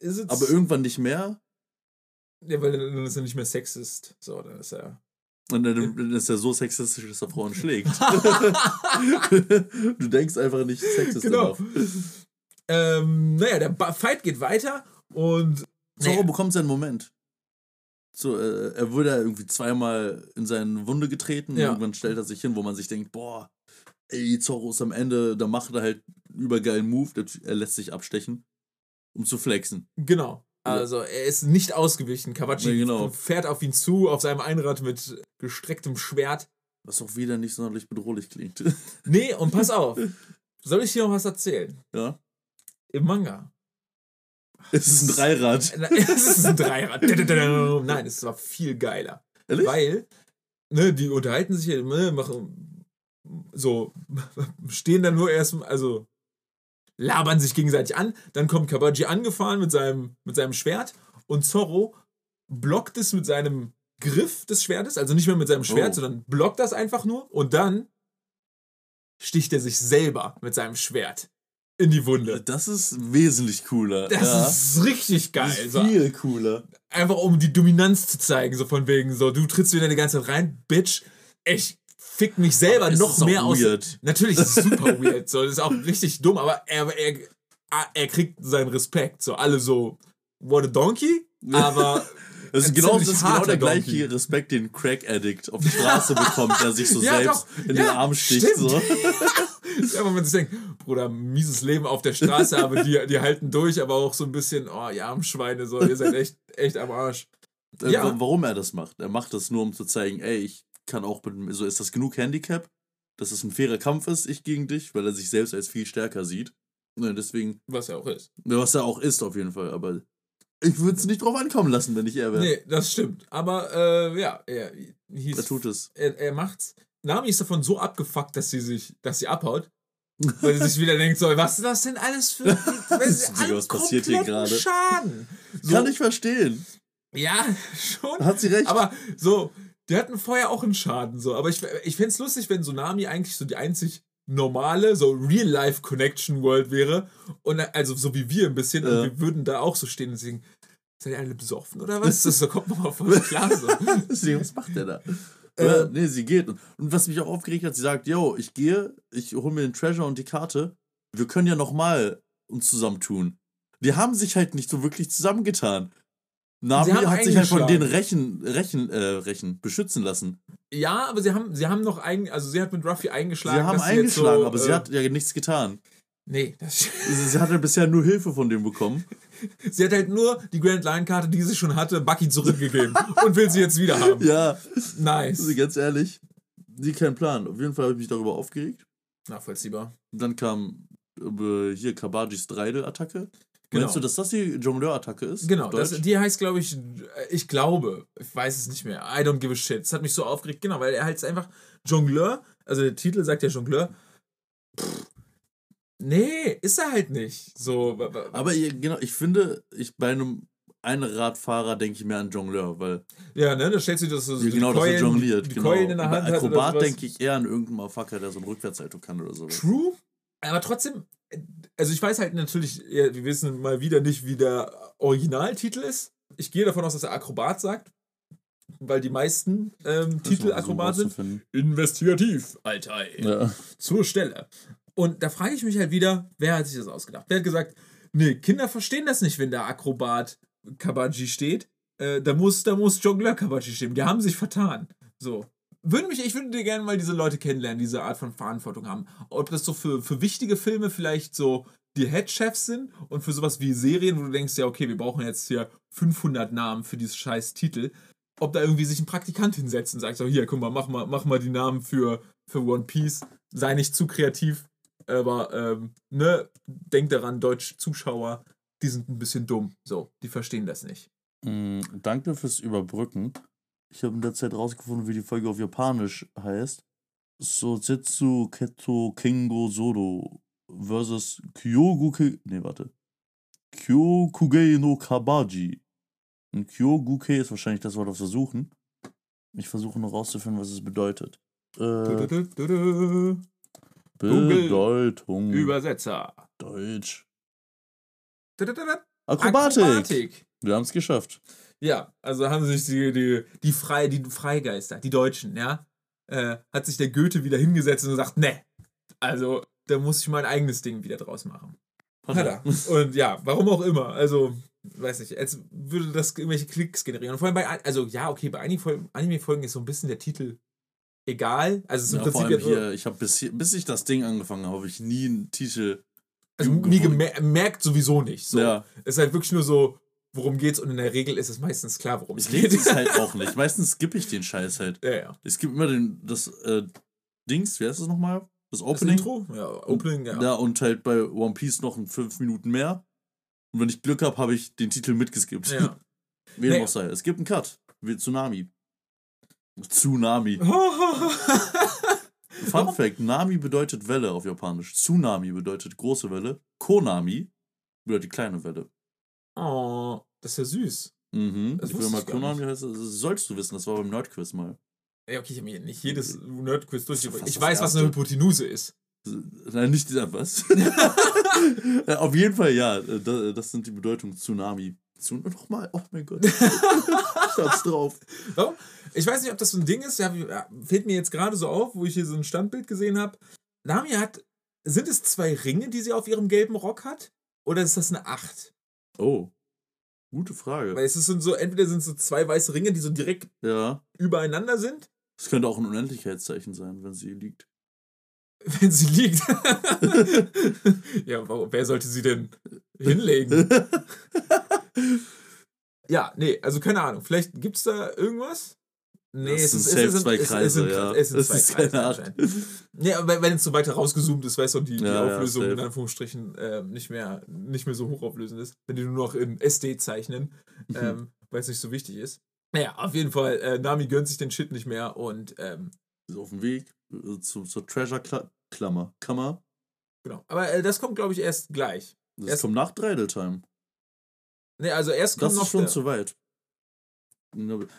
Ist es, Aber irgendwann nicht mehr. Ja, weil dann ist er nicht mehr Sexist. So, dann ist er. Und dann, dann ist er so sexistisch, dass er Frauen schlägt. du denkst einfach nicht sexistisch. Genau. Genau. Ähm, naja, der Ba- Fight geht weiter und. Zorro Naja, bekommt seinen Moment. So, äh, er wurde ja irgendwie zweimal in seine Wunde getreten. Ja. Irgendwann stellt er sich hin, wo man sich denkt, boah, ey, Zorro ist am Ende, da macht er halt einen übergeilen Move, der, er lässt sich abstechen, um zu flexen. genau. Also, er ist nicht ausgewichen. Kawachi Nee, genau. fährt auf ihn zu, auf seinem Einrad mit gestrecktem Schwert. Was auch wieder nicht sonderlich bedrohlich klingt. Nee, und pass auf. Soll ich hier noch was erzählen? ja. Im Manga. Es ist ein Dreirad. Es ist ein Dreirad. Nein, es war viel geiler. Ehrlich? Weil, ne, die unterhalten sich, ne, machen so, stehen dann nur erstmal, also labern sich gegenseitig an. Dann kommt Kabaji angefahren mit seinem, mit seinem Schwert und Zorro blockt es mit seinem Griff des Schwertes, also nicht mehr mit seinem Schwert, Oh. sondern blockt das einfach nur und dann sticht er sich selber mit seinem Schwert in die Wunde. Das ist wesentlich cooler. Das ja. ist richtig geil. Das ist viel cooler. einfach um die Dominanz zu zeigen, so von wegen, so, du trittst wieder die ganze Zeit rein, Bitch. Ich fick mich selber noch mehr aus. Natürlich ist es super weird, so, das ist auch richtig dumm, aber er, er, er kriegt seinen Respekt, so, alle so, what a donkey, aber Das ist, genau, das ist genau der Donkey. gleiche Respekt, den Crack-Addict auf der Straße bekommt, der sich so Ja, selbst doch. in Ja, den Arm sticht. stimmt. So. ja, wenn man sich denkt, Bruder, mieses Leben auf der Straße, aber die, die halten durch, aber auch so ein bisschen, oh, ihr armen Schweine, so, ihr seid echt, echt am Arsch. Äh, Ja. wa- Warum er das macht? Er macht das nur, um zu zeigen, ey, ich kann auch mit, so ist das genug Handicap, dass es ein fairer Kampf ist, ich gegen dich, weil er sich selbst als viel stärker sieht. Ne, deswegen, Was ja auch ist. was er auch ist auf jeden Fall, aber ich würde es nicht drauf ankommen lassen, wenn ich er wäre. Nee, das stimmt. Aber äh, ja, er hieß. Er tut es. Er, er macht's. Nami ist davon so abgefuckt, dass sie sich, dass sie abhaut. Weil sie sich wieder denkt, so, was ist das denn alles für. Digga, was passiert hier gerade? Schaden. So, Kann ich verstehen. Ja, schon. Hat sie recht. Aber so, die hatten vorher auch einen Schaden. So. Aber ich, ich fände es lustig, wenn so Nami eigentlich so die einzig normale, so Real-Life-Connection-World wäre. Und also so wie wir ein bisschen. Ja. Und wir würden da auch so stehen und sagen, seid ihr alle besoffen oder was? Das, das kommt nochmal voll klar so. Deswegen, was macht der da? Äh, nee, sie geht. Und, und was mich auch aufgeregt hat, sie sagt, yo, ich gehe, ich hole mir den Treasure und die Karte. Wir können ja nochmal uns zusammentun. Die haben sich halt nicht so wirklich zusammengetan. Haben hat sich halt von denen eingeschlagen. rächen, rächen, äh, rächen, beschützen lassen. Ja, aber sie haben, sie haben noch eigen, also sie hat mit Ruffy eingeschlagen. sie haben eingeschlagen, so, aber sie äh, hat ja nichts getan. Nee, das, Sie, sie hatte bisher nur Hilfe von dem bekommen. sie hat halt nur die Grand Line Karte, die sie schon hatte, Bucky zurückgegeben und will sie jetzt wieder haben. Ja, Nice. also ganz ehrlich, sie kein Plan. Auf jeden Fall habe ich mich darüber aufgeregt. Nachvollziehbar. Dann kam äh, hier Kabajis Dreidel-Attacke. Genau. Meinst du, dass das die Jongleur-Attacke ist? Genau, das, die heißt, glaube ich, ich glaube, ich weiß es nicht mehr. I don't give a shit. Das hat mich so aufgeregt, genau, weil er halt einfach Jongleur Also der Titel sagt ja Jongleur. Pff, nee, ist er halt nicht. So, Aber genau, ich finde, ich bei einem Einradfahrer denke ich mehr an Jongleur, weil ja, ne, da stellt sich das so ja, genau, dass er jongliert. die genau. Keulen in der Hand Akrobat denke ich eher an irgendeinen Motherfucker, der so ein Rückwärtshaltung kann oder so. True. Aber trotzdem, also ich weiß halt natürlich, wir wissen mal wieder nicht, wie der Originaltitel ist. Ich gehe davon aus, dass er Akrobat sagt, weil die meisten ähm, Titel Akrobat sind. Investigativ, Alter. Ja. zur Stelle. Und da frage ich mich halt wieder, wer hat sich das ausgedacht? Wer hat gesagt, nee, Kinder verstehen das nicht, wenn da Akrobat Kabaji steht. Äh, da muss, da muss Jongleur Kabaji stehen. Die haben sich vertan. So. Würde mich, ich würde dir gerne mal diese Leute kennenlernen, diese Art von Verantwortung haben. Ob das so für, für wichtige Filme vielleicht so die Headchefs sind und für sowas wie Serien, wo du denkst, ja, okay, wir brauchen jetzt hier 500 Namen für dieses scheiß Titel. Ob da irgendwie sich ein Praktikant hinsetzt und sagt, so, hier, guck mal, mach mal, mach mal die Namen für, für One Piece. Sei nicht zu kreativ, aber, ähm, ne, denk daran, deutsche Zuschauer, die sind ein bisschen dumm. So, die verstehen das nicht. Mm, danke fürs Überbrücken. Ich habe in der Zeit rausgefunden, wie die Folge auf Japanisch heißt. Sozetsu Keto Kengo Soro versus Kyoguke. Nee, warte. Kyokugei no Kabaji. Und Kyoguke ist wahrscheinlich das Wort, das wir suchen. Ich versuche noch rauszufinden, was es bedeutet. Äh. Bedeutung. Übersetzer. Deutsch. Akrobatik. Akrobatik. Wir haben es geschafft. Ja, also haben sich die, die, die, Frei, die Freigeister, die Deutschen, ja, äh, hat sich der Goethe wieder hingesetzt und gesagt, ne, also da muss ich mein eigenes Ding wieder draus machen. Hat er. Und ja, warum auch immer. Also, weiß nicht, als würde das irgendwelche Klicks generieren. Und vor allem bei, also ja, okay, bei einigen Folgen- Anime-Folgen ist so ein bisschen der Titel egal. Also es ist im Ja, vor Prinzip hier, ich habe bis, hier- bis ich das Ding angefangen habe, habe ich nie einen Titel. also gefunden. nie gemer merkt sowieso nicht. So. Ja. Es ist halt wirklich nur so, worum geht's und in der Regel ist es meistens klar, worum es Ich geht. lese es halt auch nicht. Meistens skippe ich den Scheiß halt. ja, ja. Es gibt immer den, das äh, Dings, wie heißt das nochmal? Das Das Opening. Intro? Ja, Opening, ja. Ja, und halt bei One Piece noch in fünf Minuten mehr. Und wenn ich Glück habe, habe ich den Titel mitgeskippt. ja. Wie dem Nee. auch sei. Es gibt einen Cut. Wie Tsunami. Tsunami. Fun Fact: Nami bedeutet Welle auf Japanisch. Tsunami bedeutet große Welle. Konami bedeutet kleine Welle. Oh, das ist ja süß. Mhm. Das ich will mal heißt, das sollst du wissen, das war beim Nerdquiz mal. Ja, okay, ich habe mir nicht jedes Nerdquiz durch. Das ist fast Ich weiß, was eine. Hypotenuse ist. Nein, nicht dieser was. Äh, Auf jeden Fall, ja. äh, da- Das sind die Bedeutungen Tsunami. Tsun nochmal, oh mein Gott. ich hab's drauf. Warum? Ich weiß nicht, ob das so ein Ding ist. Ja, fällt mir jetzt gerade so auf, wo ich hier so ein Standbild gesehen habe. Nami hat. Sind es zwei Ringe, die sie auf ihrem gelben Rock hat? Oder ist das eine Acht? Oh. Gute Frage. Weil es ist so, entweder sind es so zwei weiße Ringe, die so direkt Ja. übereinander sind, Es könnte auch ein Unendlichkeitszeichen sein, wenn sie liegt. wenn sie liegt. ja, wer sollte sie denn hinlegen? Ja, nee, also keine Ahnung. Vielleicht gibt es da irgendwas? Nee, Das es sind ist, es es Kreise, sind, ja. es sind zwei ist Kreise. Nee, aber wenn es so weiter rausgezoomt ist, weißt du, die, die Ja, ja, Auflösung in safe. Anführungsstrichen äh, nicht, mehr, nicht mehr so hochauflösend ist, wenn die nur noch in SD zeichnen, ähm, weil es nicht so wichtig ist. Naja, auf jeden Fall, äh, Nami gönnt sich den Shit nicht mehr und ähm, Ist auf dem Weg äh, zu, zur Treasure-Klammer. Kammer. genau. Aber äh, das kommt, glaube ich, erst gleich. Das Erst- kommt nach Dreidel Time. Nee, also erst kommt Das noch ist schon der, zu weit.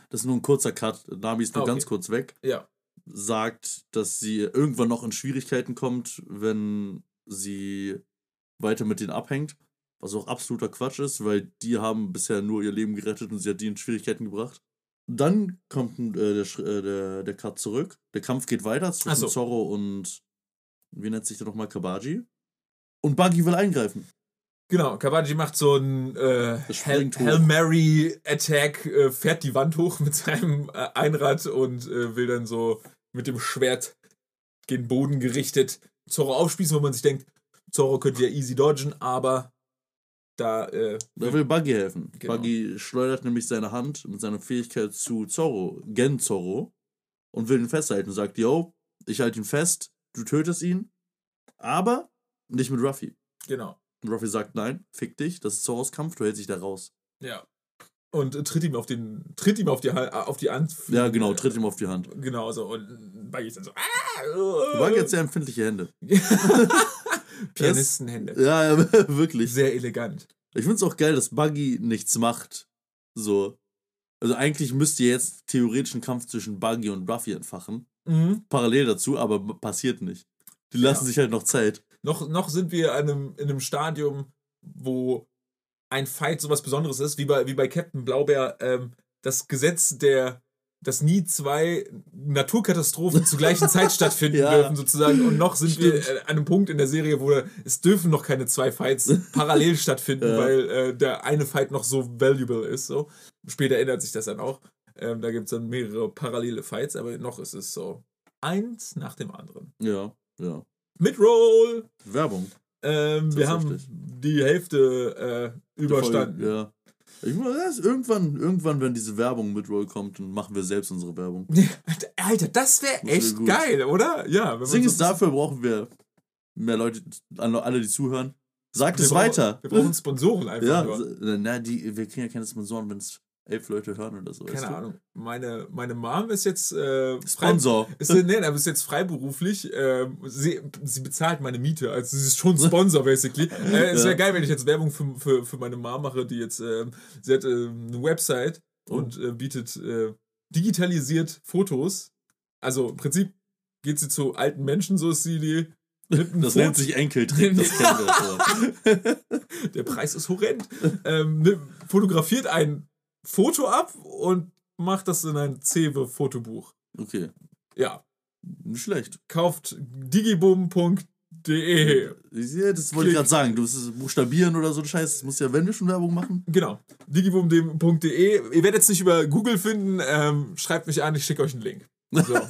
Das ist nur ein kurzer Cut. Nami ist nur Ah, okay. ganz kurz weg. Ja, Sagt, dass sie irgendwann noch in Schwierigkeiten kommt, wenn sie weiter mit denen abhängt. Was auch absoluter Quatsch ist, weil die haben bisher nur ihr Leben gerettet und sie hat die in Schwierigkeiten gebracht. Dann kommt äh, der, äh, der, der Cut zurück. Der Kampf geht weiter zwischen so. Zorro und wie nennt sich der nochmal Kabaji. Und Buggy will eingreifen. Genau, Kabaji macht so einen äh, Das Hail, Mary Attack, äh, fährt die Wand hoch mit seinem äh, Einrad und äh, will dann so mit dem Schwert gen Boden gerichtet Zorro aufspießen, wo man sich denkt, Zorro könnte ja easy dodgen, aber da, äh, Da will Buggy helfen. Genau. Buggy schleudert nämlich seine Hand mit seiner Fähigkeit zu Zorro, Gen Zorro, und will ihn festhalten und sagt, yo, ich halte ihn fest, du tötest ihn, aber nicht mit Ruffy. genau. Und Ruffy sagt, nein, fick dich, das ist Zorros Kampf, du hältst dich da raus. Ja. und äh, tritt ihm auf den, tritt ihm auf die, auf die Hand. Ja, genau, tritt ihm auf die Hand. Genau so. Und Buggy ist dann so. Buggy hat sehr empfindliche Hände. Pianistenhände. Ja, ja, wirklich. Sehr elegant. Ich finde es auch geil, dass Buggy nichts macht. So. Also eigentlich müsste jetzt theoretisch ein Kampf zwischen Buggy und Ruffy entfachen. Mhm. Parallel dazu, aber passiert nicht. Die lassen Ja. sich halt noch Zeit. Noch, noch sind wir an einem, in einem Stadium, wo ein Fight sowas Besonderes ist, wie bei, wie bei Captain Blaubeer, ähm, das Gesetz der, dass nie zwei Naturkatastrophen zur gleichen Zeit stattfinden Ja. dürfen, sozusagen. Und noch sind wir Stimmt. äh, an einem Punkt in der Serie, wo es dürfen noch keine zwei Fights parallel stattfinden, Ja. weil äh, der eine Fight noch so valuable ist. So. Später ändert sich das dann auch. Ähm, da gibt es dann mehrere parallele Fights, aber noch ist es so eins nach dem anderen. Ja, ja. Midroll! Werbung. Ähm, wir haben die Hälfte äh, überstanden. Voll, ja. Ich ist irgendwann, irgendwann, wenn diese Werbung mit Roll kommt, dann machen wir selbst unsere Werbung. Alter, das wäre wär echt gut. geil, oder? Ja. wenn Ding so- dafür brauchen wir mehr Leute, alle, die zuhören. Sagt wir es brauchen- weiter. Wir brauchen Sponsoren einfach Ja, nur. na, die, wir kriegen ja keine Sponsoren, wenn es elf Leute hören oder so. Keine du? Ahnung. Meine, meine Mom ist jetzt äh, frei- Sponsor. Ist, nee, aber ist jetzt freiberuflich. ähm, sie, sie bezahlt meine Miete. Also sie ist schon Sponsor, basically. Äh, es wäre Ja. geil, wenn ich jetzt Werbung für, für, für meine Mom mache, die jetzt, ähm, sie hat ähm, eine Website Oh. und äh, bietet äh, digitalisiert Fotos. Also im Prinzip geht sie zu alten Menschen, so ist sie die. Das Foto- nennt sich Enkeltrick, das kennen wir. So. Der Preis ist horrend. ähm, ne, fotografiert ein Foto ab und macht das in ein Cewe-Fotobuch. Okay, Ja. nicht schlecht. Kauft digibum.de. Ja, das wollte ich gerade sagen. Du musst es buchstabieren oder so ein Scheiß. Das muss ja, wenn wir schon Werbung machen. Genau. digibum.de. Ihr werdet es nicht über Google finden. Ähm, schreibt mich an, ich schicke euch einen Link. So.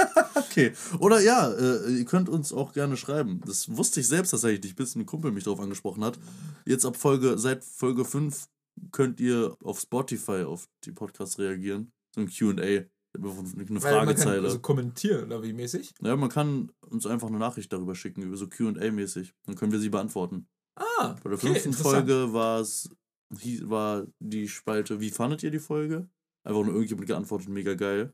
Okay. Oder ja, äh, ihr könnt uns auch gerne schreiben. Das wusste ich selbst tatsächlich nicht, bis ein Kumpel mich darauf angesprochen hat. Jetzt ab Folge, seit Folge 5 könnt ihr auf Spotify auf die Podcasts reagieren. So ein QA. Eine man kann Fragezeile. also kommentieren oder wie mäßig. ja, man kann uns einfach eine Nachricht darüber schicken, über so QA-mäßig. Dann können wir sie beantworten. Ah, Bei der okay, fünften. Folge war es, war die Spalte, wie fandet ihr die Folge? Einfach nur irgendjemand geantwortet, mega geil.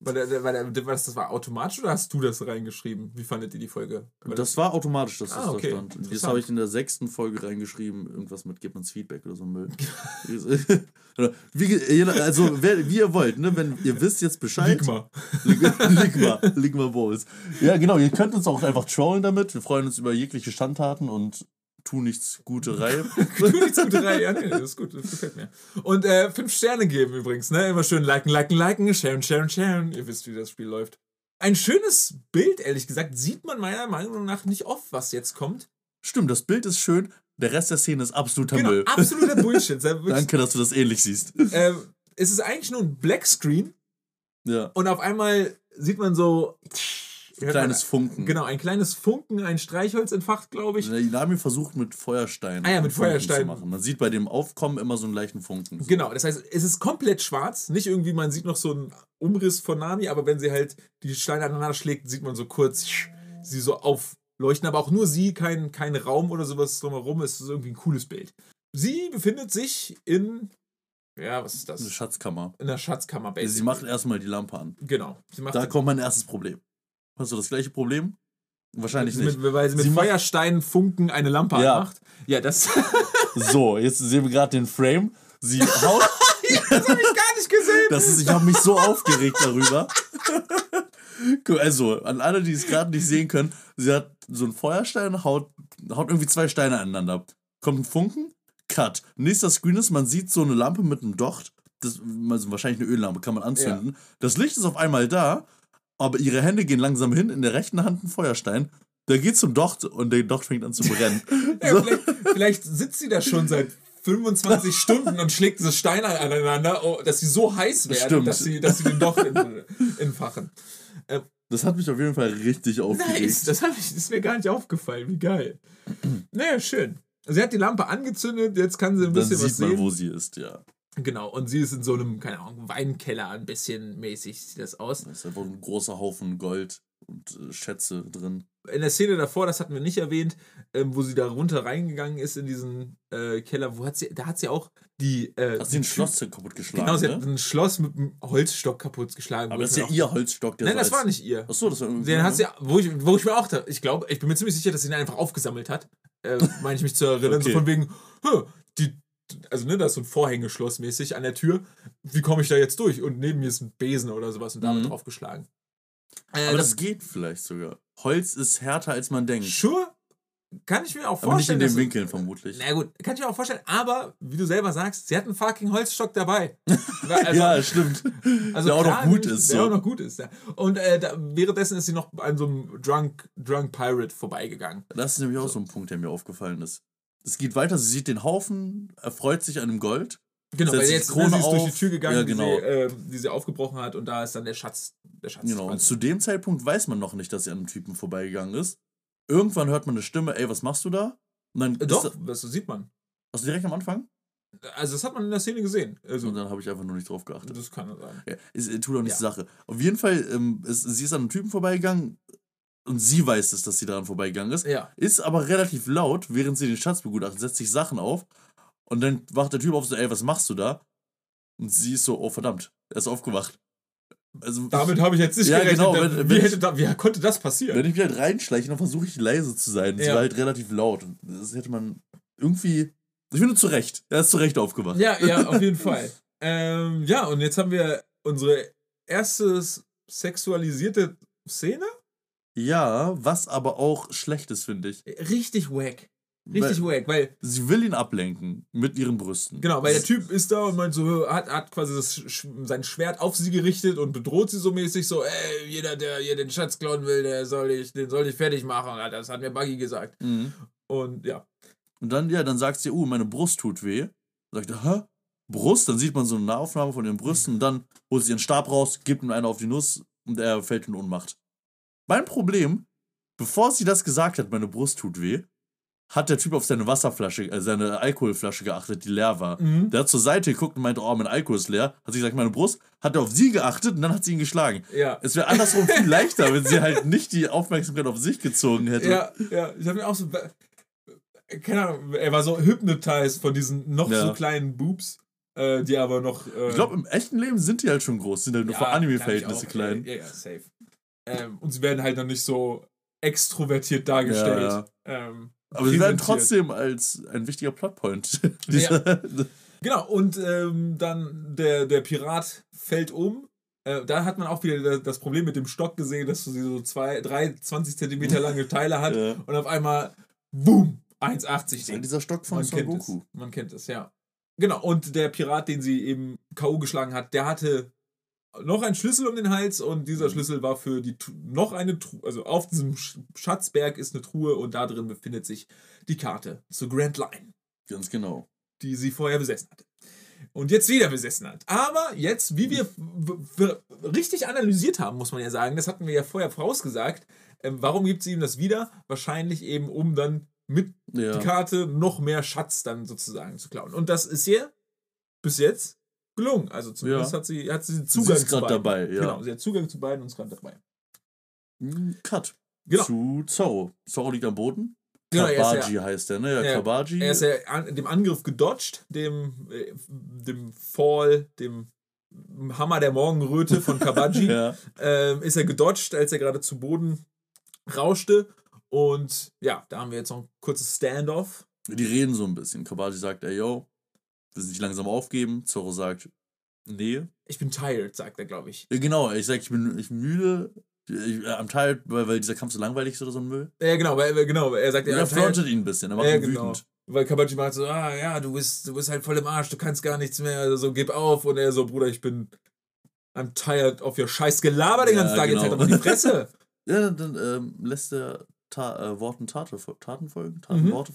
War, der, war, der, war das, das war automatisch oder hast du das reingeschrieben? Wie fandet ihr die Folge? War Das war automatisch, dass das Ah, okay. da stand. Das habe ich in der sechsten Folge reingeschrieben. Irgendwas mit, gebt uns Feedback oder so ein Müll. Wie, also, wer, wie ihr wollt, ne? Wenn ihr wisst jetzt Bescheid. Ligma. Ligma. Ligma Bowls. Ja, genau. Ihr könnt uns auch einfach trollen damit. Wir freuen uns über jegliche Standtaten und tun nichts Guterei. Du nichts gute Reihe. Ja, nee, das ist gut, das gefällt mir. Und äh, fünf Sterne geben übrigens, ne? Immer schön liken, liken, liken, sharen, sharen, sharen. Ihr wisst, wie das Spiel läuft. Ein schönes Bild, ehrlich gesagt, sieht man meiner Meinung nach nicht oft, was jetzt kommt. Stimmt, das Bild ist schön. Der Rest der Szene ist absoluter Genau, Müll. absoluter Bullshit. Danke, dass du das ähnlich siehst. ähm, es ist eigentlich nur ein Blackscreen Ja. und auf einmal sieht man so. Hört Kleines Funken. Genau, ein kleines Funken, ein Streichholz entfacht, glaube ich. Der Inami versucht mit Feuerstein. Ah ja, mit Feuerstein. Zu machen. Man sieht bei dem Aufkommen immer so einen leichten Funken. Genau, das heißt, es ist komplett schwarz. Nicht irgendwie, man sieht noch so einen Umriss von Nami, aber wenn sie halt die Steine aneinander schlägt, sieht man so kurz sie so aufleuchten. Aber auch nur sie, kein, kein Raum oder sowas drumherum. Es ist irgendwie ein cooles Bild. Sie befindet sich in. Ja, was ist Eine das? Schatzkammer. In der Schatzkammer, basically. Sie macht erstmal die Lampe an. Genau. Da kommt mein erstes Problem. Hast du das gleiche Problem? Wahrscheinlich nicht. mit, weil sie mit Sie macht- Feuersteinfunken eine Lampe Ja. anmacht. Ja, das, So, jetzt sehen wir gerade den Frame. Sie haut. das habe ich gar nicht gesehen. Das ist, ich habe mich so aufgeregt darüber. Also, an alle, die es gerade nicht sehen können, sie hat so einen Feuerstein, haut, haut irgendwie zwei Steine aneinander. Kommt ein Funken, Cut. Nächster Screen ist, man sieht so eine Lampe mit einem Docht. Das, also wahrscheinlich eine Öllampe, kann man anzünden. Das Licht ist auf einmal da, aber ihre Hände gehen langsam hin, in der rechten Hand ein Feuerstein. Der geht zum Docht und der Docht fängt an zu brennen. Ja, so. vielleicht, vielleicht sitzt sie da schon seit 25 Stunden und schlägt diese Steine aneinander, oh, dass sie so heiß werden, Stimmt. dass sie, dass sie den doch in, entfachen. Das hat mich auf jeden Fall richtig aufgeregt. Nice, das, ich, ist mir gar nicht aufgefallen. Wie geil. Naja, schön. Sie hat die Lampe angezündet, jetzt kann sie ein Dann bisschen was sieht man, sehen. wo sie ist, ja. Genau, und sie ist in so einem, keine Ahnung, Weinkeller ein bisschen mäßig, sieht das aus. Da ist einfach ein großer Haufen Gold und äh, Schätze drin. In der Szene davor, das hatten wir nicht erwähnt, ähm, wo sie da runter reingegangen ist in diesen äh, Keller, wo hat sie, da hat sie auch die. Äh, Hast du ein Schloss kaputt geschlagen? Genau, sie ne? hat ein Schloss mit einem Holzstock kaputt geschlagen. Aber das ist ja ihr Holzstock, der Nein, so das war nicht ihr. Achso, das war irgendwie. Den hat sie, wo ich, wo ich mir auch, da, ich glaube, ich bin mir ziemlich sicher, dass sie ihn einfach aufgesammelt hat. Äh, meine ich mich zu erinnern. So Okay. von wegen, "Hä, die, also ne, da ist so ein Vorhängeschloss mäßig an der Tür. Wie komme ich da jetzt durch? Und neben mir ist ein Besen oder sowas und damit Mhm. draufgeschlagen. Äh, Aber das geht vielleicht sogar. Holz ist härter, als man denkt. Sure, kann ich mir auch Aber nicht in vorstellen. den Winkeln vermutlich. Na gut, kann ich mir auch vorstellen, aber wie du selber sagst, sie hat einen fucking Holzstock dabei. Also, ja, stimmt. Also der auch noch klar, gut nämlich, ist. Der So. auch noch gut ist, ja. Und äh, da, währenddessen ist sie noch an so einem Drunk, Drunk Pirate vorbeigegangen. Das ist nämlich auch so ein Punkt, der mir aufgefallen ist. Es geht weiter, sie sieht den Haufen, erfreut sich an dem Gold. Genau, weil sich jetzt Krone ne, sie ist durch die Tür gegangen, Ja, genau. die, sie, äh, die sie aufgebrochen hat und da ist dann der Schatz. Der Schatz Genau. Und zu dem Zeitpunkt weiß man noch nicht, dass sie an einem Typen vorbeigegangen ist. Irgendwann hört man eine Stimme, ey, was machst du da? Und dann Äh, Doch, da- das sieht man. also direkt am Anfang? Also das hat man in der Szene gesehen. Also Und dann habe ich einfach nur nicht drauf geachtet. das kann sein. Ja, ist, äh, tut auch nicht Ja. Sache. Auf jeden Fall, ähm, ist, sie ist an einem Typen vorbeigegangen und sie weiß es, dass sie daran vorbeigegangen ist. Ja. Ist aber relativ laut, während sie den Schatz begutachtet, setzt sich Sachen auf und dann wacht der Typ auf so, ey, was machst du da? Und sie ist so, oh verdammt, er ist aufgewacht. Also, Damit habe ich jetzt nicht Ja, gerechnet. genau, wenn- wie, wenn hätte ich- da, wie konnte das passieren? wenn ich mich halt reinschleiche, dann versuche ich leise zu sein. Sie Ja. war halt relativ laut. Das hätte man irgendwie. Ich finde zu Recht. Er ist zu Recht aufgewacht. Ja, ja, auf jeden Fall. Ähm, ja, und jetzt haben wir unsere erste sexualisierte Szene. Ja, was aber auch schlecht ist, finde ich. Richtig wack. Richtig weil, wack, weil, Sie will ihn ablenken mit ihren Brüsten. genau, weil der Typ ist da und meint so, hat, hat quasi das, sein Schwert auf sie gerichtet und bedroht sie so mäßig, so, ey, jeder, der hier den Schatz klauen will, der soll ich, den soll ich fertig machen. Das hat mir Buggy gesagt. Mhm. Und ja. Und dann, ja, dann sagt sie, uh, meine Brust tut weh. Sagt er, hä? Brust? Dann sieht man so eine Nahaufnahme von ihren Brüsten und dann holt sie ihren Stab raus, gibt ihm einen auf die Nuss und er fällt in Ohnmacht. Mein Problem, bevor sie das gesagt hat, meine Brust tut weh, hat der Typ auf seine Wasserflasche, äh, seine Alkoholflasche geachtet, die leer war. Mhm. Der hat zur Seite geguckt und meinte, oh, mein Alkohol ist leer. Hat sie gesagt, meine Brust. Hat er auf sie geachtet und dann hat sie ihn geschlagen. Ja. Es wäre andersrum viel leichter, wenn sie halt nicht die Aufmerksamkeit auf sich gezogen hätte. Ja, ja, ich habe mir auch so. Keine Ahnung, er war so hypnotized von diesen noch Ja. so kleinen Boobs, äh, die aber noch. Äh, Ich glaube, im echten Leben sind die halt schon groß, sind halt nur ja, für Anime-Verhältnisse klein. Ja, ja, safe. Ähm, und sie werden halt noch nicht so extrovertiert dargestellt. Ja, Ähm, Aber sie werden trotzdem als ein wichtiger Plotpoint. dieser- Genau, und ähm, dann der, der Pirat fällt um. Äh, da hat man auch wieder das- Problem mit dem Stock gesehen, dass sie so zwei, drei 20 Zentimeter lange Teile hat Ja. und auf einmal, boom, 1,80 Das ist Ding. dieser Stock von Man Son kennt Goku. es. Man kennt es, ja. Genau, und der Pirat, den sie eben K.O. geschlagen hat, der hatte noch einen Schlüssel um den Hals und Mhm. dieser Schlüssel war für die noch eine Truhe, also auf diesem Sch- Schatzberg ist eine Truhe und da drin befindet sich die Karte zu Grand Line, Ganz genau. die sie vorher besessen hatte. Und jetzt wieder besessen hat. Aber jetzt, wie wir richtig analysiert haben, muss man ja sagen, das hatten wir ja vorher vorausgesagt, ähm, warum gibt sie ihm das wieder? Wahrscheinlich eben, um dann mit Ja. die Karte noch mehr Schatz dann sozusagen zu klauen. Und das ist ihr bis jetzt gelungen. Also zumindest Ja. hat sie, hat sie Sie Zugang ist zu gerade beiden. dabei, ja. Genau, sie hat Zugang zu beiden und ist gerade dabei. Mm, Cut. Genau. Zu Zorro. Zorro liegt am Boden. Genau, ist Kabaji ja- heißt der, ne? Ja, er- Kabaji. Er ist ja an, dem Angriff gedodged, dem, äh, dem Fall, dem Hammer der Morgenröte von Kabaji, ja. ähm, ist er gedodged, als er gerade zu Boden rauschte. Und ja, da haben wir jetzt noch ein kurzes Standoff. Die reden so ein bisschen. Kabaji sagt, ey, yo, wir sind nicht langsam aufgeben. Zorro sagt, nee. Ich bin tired, sagt er, glaube ich. Genau, ich sag, ich bin, ich bin müde. Ich, äh, am Teil, weil, weil dieser Kampf so langweilig ist oder so ein Müll. Ja, genau, weil, genau, er sagt, ja, er frontet ihn ein bisschen, er macht Ja, ihn genau. wütend. Weil Kabachi meint so, ah ja, du bist, du bist halt voll im Arsch, du kannst gar nichts mehr, so gib auf. Und er so, Bruder, ich bin I'm tired of your scheiß Gelaber den Ja, ganzen Tag, jetzt genau. halt doch mal die Fresse. Ja, dann ähm, lässt er Ta äh, Worten Tate, Taten folgen? Taten, Mhm. Worte,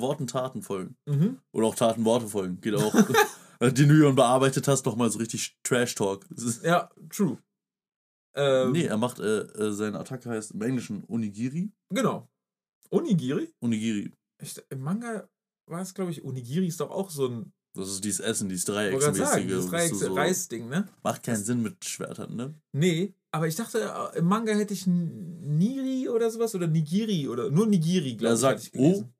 Worten Taten folgen. mhm. Oder auch Taten Worte folgen. Geht auch. Den du Jon bearbeitet hast, nochmal so richtig Trash-Talk. Ja, true. Ähm, Nee, er macht, äh, äh, seine Attacke heißt im Englischen Onigiri. Genau. Onigiri? Onigiri. Ich, Im Manga war es, glaube ich, Onigiri ist doch auch so ein Das ist dieses Essen, dieses Dreiecksmäßige. das wo Dreiecks so- Reisding, ne? Macht keinen Sinn mit Schwertern, ne? Nee, aber ich dachte, äh, im Manga hätte ich Niri oder sowas oder Nigiri oder nur Nigiri, glaube Er ich. sagt, hatte ich gelesen.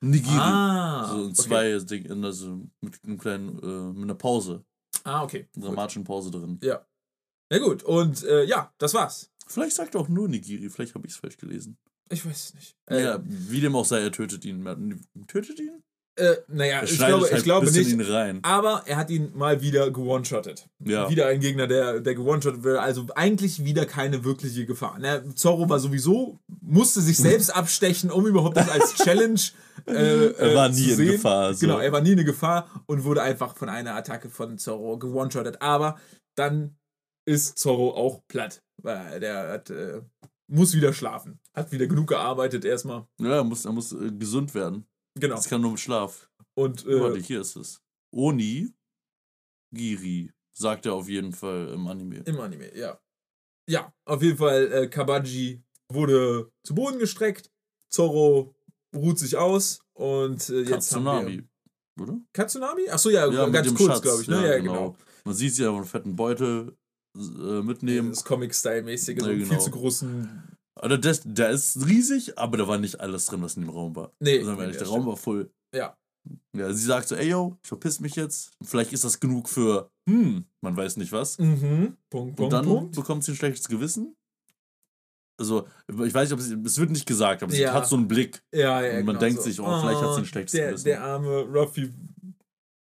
Nigiri. Ah, so in okay. zwei Ding, also mit einem kleinen, äh, mit einer Pause, Ah, okay. einer Gut. dramatischen Pause drin. Ja. Ja, gut. Und äh, ja, das war's. Vielleicht sagt er auch nur Nigiri, vielleicht habe ich es falsch gelesen. Ich weiß es nicht. Äh, ja, wie dem auch sei, er tötet ihn. Tötet ihn? Äh, naja, ich glaube, halt ich glaube nicht. ihn rein. Aber er hat ihn mal wieder gewone-shottet. Ja. Wieder ein Gegner, der, der gewone-shottet wird. Also eigentlich wieder keine wirkliche Gefahr. Ne? Zorro war sowieso, musste sich selbst abstechen, um überhaupt das als Challenge äh, Er war äh, nie zu in. Gefahr, so. Genau, er war nie eine Gefahr und wurde einfach von einer Attacke von Zorro gewone-shottet. Aber dann ist Zorro auch platt. Weil der hat, äh, muss wieder schlafen. Hat wieder genug gearbeitet erstmal. Ja, er muss, er muss äh, gesund werden. Genau. Das kann nur mit Schlaf. Und äh, Warte, hier ist es. Oni Giri, sagt er auf jeden Fall im Anime. Im Anime, ja. Ja, auf jeden Fall, äh, Kabaji wurde zu Boden gestreckt. Zorro ruht sich aus und äh, jetzt haben Katsunami, wir... oder? Katsunami? Achso, ja, Ja, ganz kurz, glaube ich. Ne? Ja, genau. Man sieht sie aber einen fetten Beutel äh, mitnehmen. Das Comic-Style-mäßige, so Ja, einen genau. viel zu großen... Also das, der ist riesig, aber da war nicht alles drin, was in dem Raum war. Nee, Sagen wir ehrlich, der Raum war voll. Ja. Ja, sie sagt so, ey yo, ich verpiss mich jetzt. Vielleicht ist das genug für, hm, man weiß nicht was. Mhm. Punkt, Und dann Punkt. bekommt sie ein schlechtes Gewissen. Also, ich weiß nicht, ob sie, es wird nicht gesagt, aber sie Ja. hat so einen Blick. Ja, ja, Und man genau denkt so. sich, oh, vielleicht hat sie ein schlechtes der, Gewissen. Der arme Ruffy,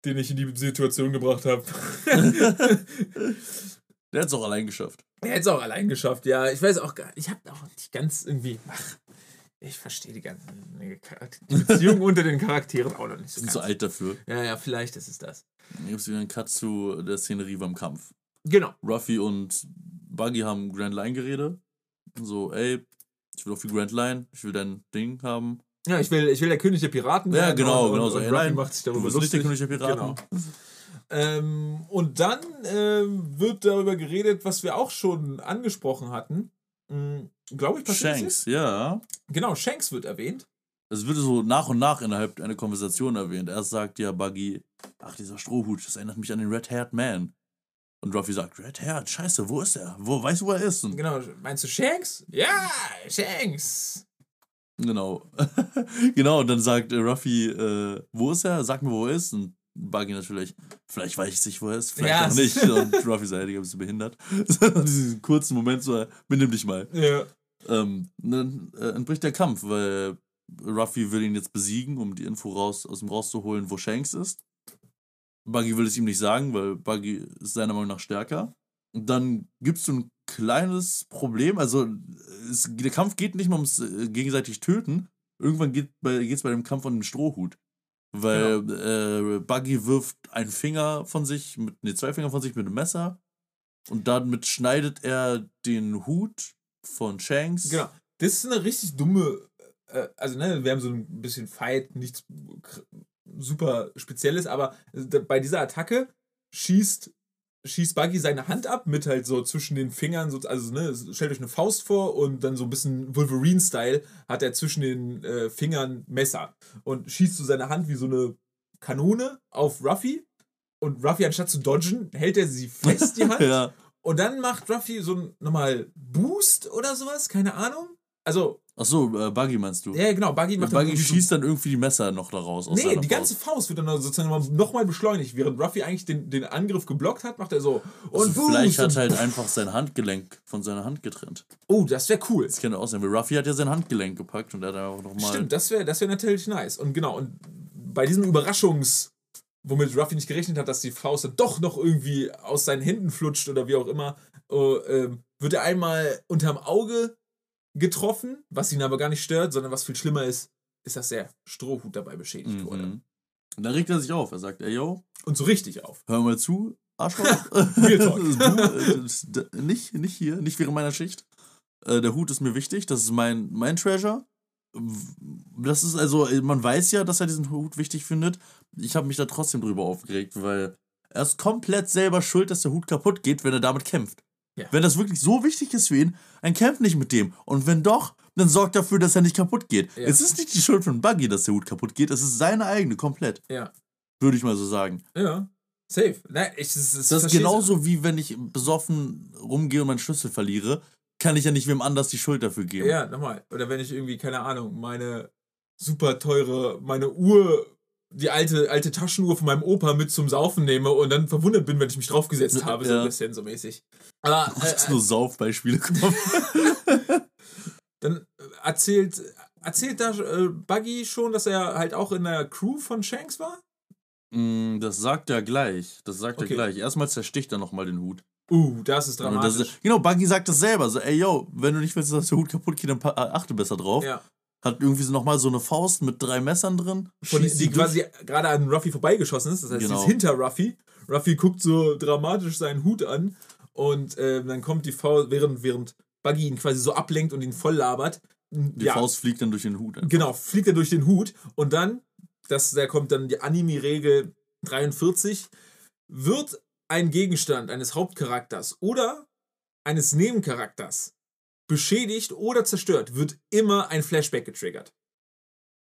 den ich in die Situation gebracht habe. Der hat es auch allein geschafft. Er hätte es auch allein geschafft, ja. Ich weiß auch gar ich habe auch nicht ganz irgendwie. Ach, ich verstehe die ganzen die Beziehungen unter den Charakteren auch noch nicht so Sind so alt dafür. Ja, ja, vielleicht ist es das. Dann gibt es wieder einen Cut zu der Szenerie beim Kampf. Genau. Ruffy und Buggy haben Grand Line geredet. So, ey, ich will auch für Grand Line, ich will dein Ding haben. Ja, ich will, ich will der König der Piraten Ja, werden genau, und, genau und, so. und Ey, Ruffy nein, macht sich du darüber bist nicht der lustig. König der Piraten. Genau. Ähm, und dann ähm, wird darüber geredet, was wir auch schon angesprochen hatten. Hm, Glaube ich, passiert Shanks, ja. Genau, Shanks wird erwähnt. Es wird so nach und nach innerhalb einer Konversation erwähnt. Erst sagt ja Buggy, ach, dieser Strohhut, das erinnert mich an den Red-Haired Man. Und Ruffy sagt, Red-Haired, scheiße, wo ist er? Wo, weißt du, wo er ist? Und Genau, meinst du Shanks? Ja, Shanks. Genau. genau, und dann sagt äh, Ruffy, äh, wo ist er? Sag mir, wo er ist. Und Buggy natürlich, vielleicht weiß ich nicht, wo er ist, vielleicht Ja. auch nicht. Und Ruffy sagt, Digga, bist du behindert? Diesen kurzen Moment so, benimm dich mal. Ja. Ähm, dann äh, entbricht der Kampf, weil Ruffy will ihn jetzt besiegen, um die Info raus, aus ihm rauszuholen, wo Shanks ist. Buggy will es ihm nicht sagen, weil Buggy ist seiner Meinung nach stärker. Und dann gibt es so ein kleines Problem. Also, es, der Kampf geht nicht mal ums äh, gegenseitig Töten. Irgendwann geht es bei dem Kampf um den Strohhut. Weil äh, Buggy wirft einen Finger von sich, mit, nee, zwei Finger von sich mit einem Messer. Und damit schneidet er den Hut von Shanks. Genau. Das ist eine richtig dumme. Äh, also, ne, wir haben so ein bisschen Fight, nichts super Spezielles, aber äh, bei dieser Attacke schießt, schießt Buggy seine Hand ab mit halt so zwischen den Fingern, so, also, ne, stellt euch eine Faust vor und dann so ein bisschen Wolverine-Style hat er zwischen den äh, Fingern Messer und schießt so seine Hand wie so eine Kanone auf Ruffy. Und Ruffy, anstatt zu dodgen, hält er sie fest, die Hand. ja. Und dann macht Ruffy so ein nochmal Boost oder sowas, keine Ahnung. Also, Achso, äh, Buggy meinst du? ja genau, Buggy macht dann Buggy so- schießt dann irgendwie die Messer noch daraus. Aus Nee, die ganze Faust. Wird dann sozusagen nochmal beschleunigt. Während Ruffy eigentlich den, den Angriff geblockt hat, macht er so. Und Also vielleicht hat und- halt einfach sein Handgelenk von seiner Hand getrennt. Oh, das wäre cool. Das könnte auch sein, weil Ruffy hat ja sein Handgelenk gepackt und er hat einfach nochmal. Stimmt, das wäre das wär natürlich nice. Und genau, und bei diesem Überraschungs- womit Ruffy nicht gerechnet hat, dass die Faust dann doch noch irgendwie aus seinen Händen flutscht oder wie auch immer, äh, ähm, wird er einmal unterm Auge getroffen, was ihn aber gar nicht stört, sondern was viel schlimmer ist, ist, dass der Strohhut dabei beschädigt wurde. Mhm. Und dann regt er sich auf. Er sagt, ey yo, Und so richtig auf. hör mal zu, Arschloch. Du, äh, nicht, nicht hier, nicht während meiner Schicht. Äh, der Hut ist mir wichtig, das ist mein, mein Treasure. Das ist also, äh, man weiß ja, dass er diesen Hut wichtig findet. Ich habe mich da trotzdem drüber aufgeregt, weil er ist komplett selber schuld, dass der Hut kaputt geht, wenn er damit kämpft. Ja. Wenn das wirklich so wichtig ist für ihn, dann kämpft nicht mit dem. Und wenn doch, dann sorgt dafür, dass er nicht kaputt geht. Ja. Es ist nicht die Schuld von Buggy, dass der Hut kaputt geht, es ist seine eigene komplett. Ja. Würde ich mal so sagen. Ja. Safe. Nein, ich, das, Das ist genauso wie wenn ich besoffen rumgehe und meinen Schlüssel verliere, kann ich ja nicht wem anders die Schuld dafür geben. Ja, nochmal. Oder wenn ich irgendwie, keine Ahnung, meine super teure, meine Uhr, die alte, alte Taschenuhr von meinem Opa mit zum Saufen nehme und dann verwundert bin, wenn ich mich draufgesetzt habe, so Ja. ein bisschen so mäßig. Aber Du hast äh, nur Saufbeispiele genommen. dann äh, erzählt, erzählt da äh, Buggy schon, dass er halt auch in der Crew von Shanks war? Mm, das sagt er gleich. Das sagt Okay. er gleich. Erstmal zersticht er nochmal den Hut. Uh, das ist Und das dramatisch. ist, genau, Buggy sagt das selber. So, ey, yo, wenn du nicht willst, dass der Hut kaputt geht, dann äh, achte besser drauf. ja. Hat irgendwie so nochmal so eine Faust mit drei Messern drin. Von, die durch. quasi gerade an Ruffy vorbeigeschossen ist. Das heißt, sie Genau. ist hinter Ruffy. Ruffy guckt so dramatisch seinen Hut an und äh, dann kommt die Faust, während, während Buggy ihn quasi so ablenkt und ihn voll labert. Die Faust fliegt dann durch den Hut. einfach. Genau, fliegt er durch den Hut und dann, das, da kommt dann die Anime-Regel 43, wird ein Gegenstand eines Hauptcharakters oder eines Nebencharakters beschädigt oder zerstört, wird immer ein Flashback getriggert.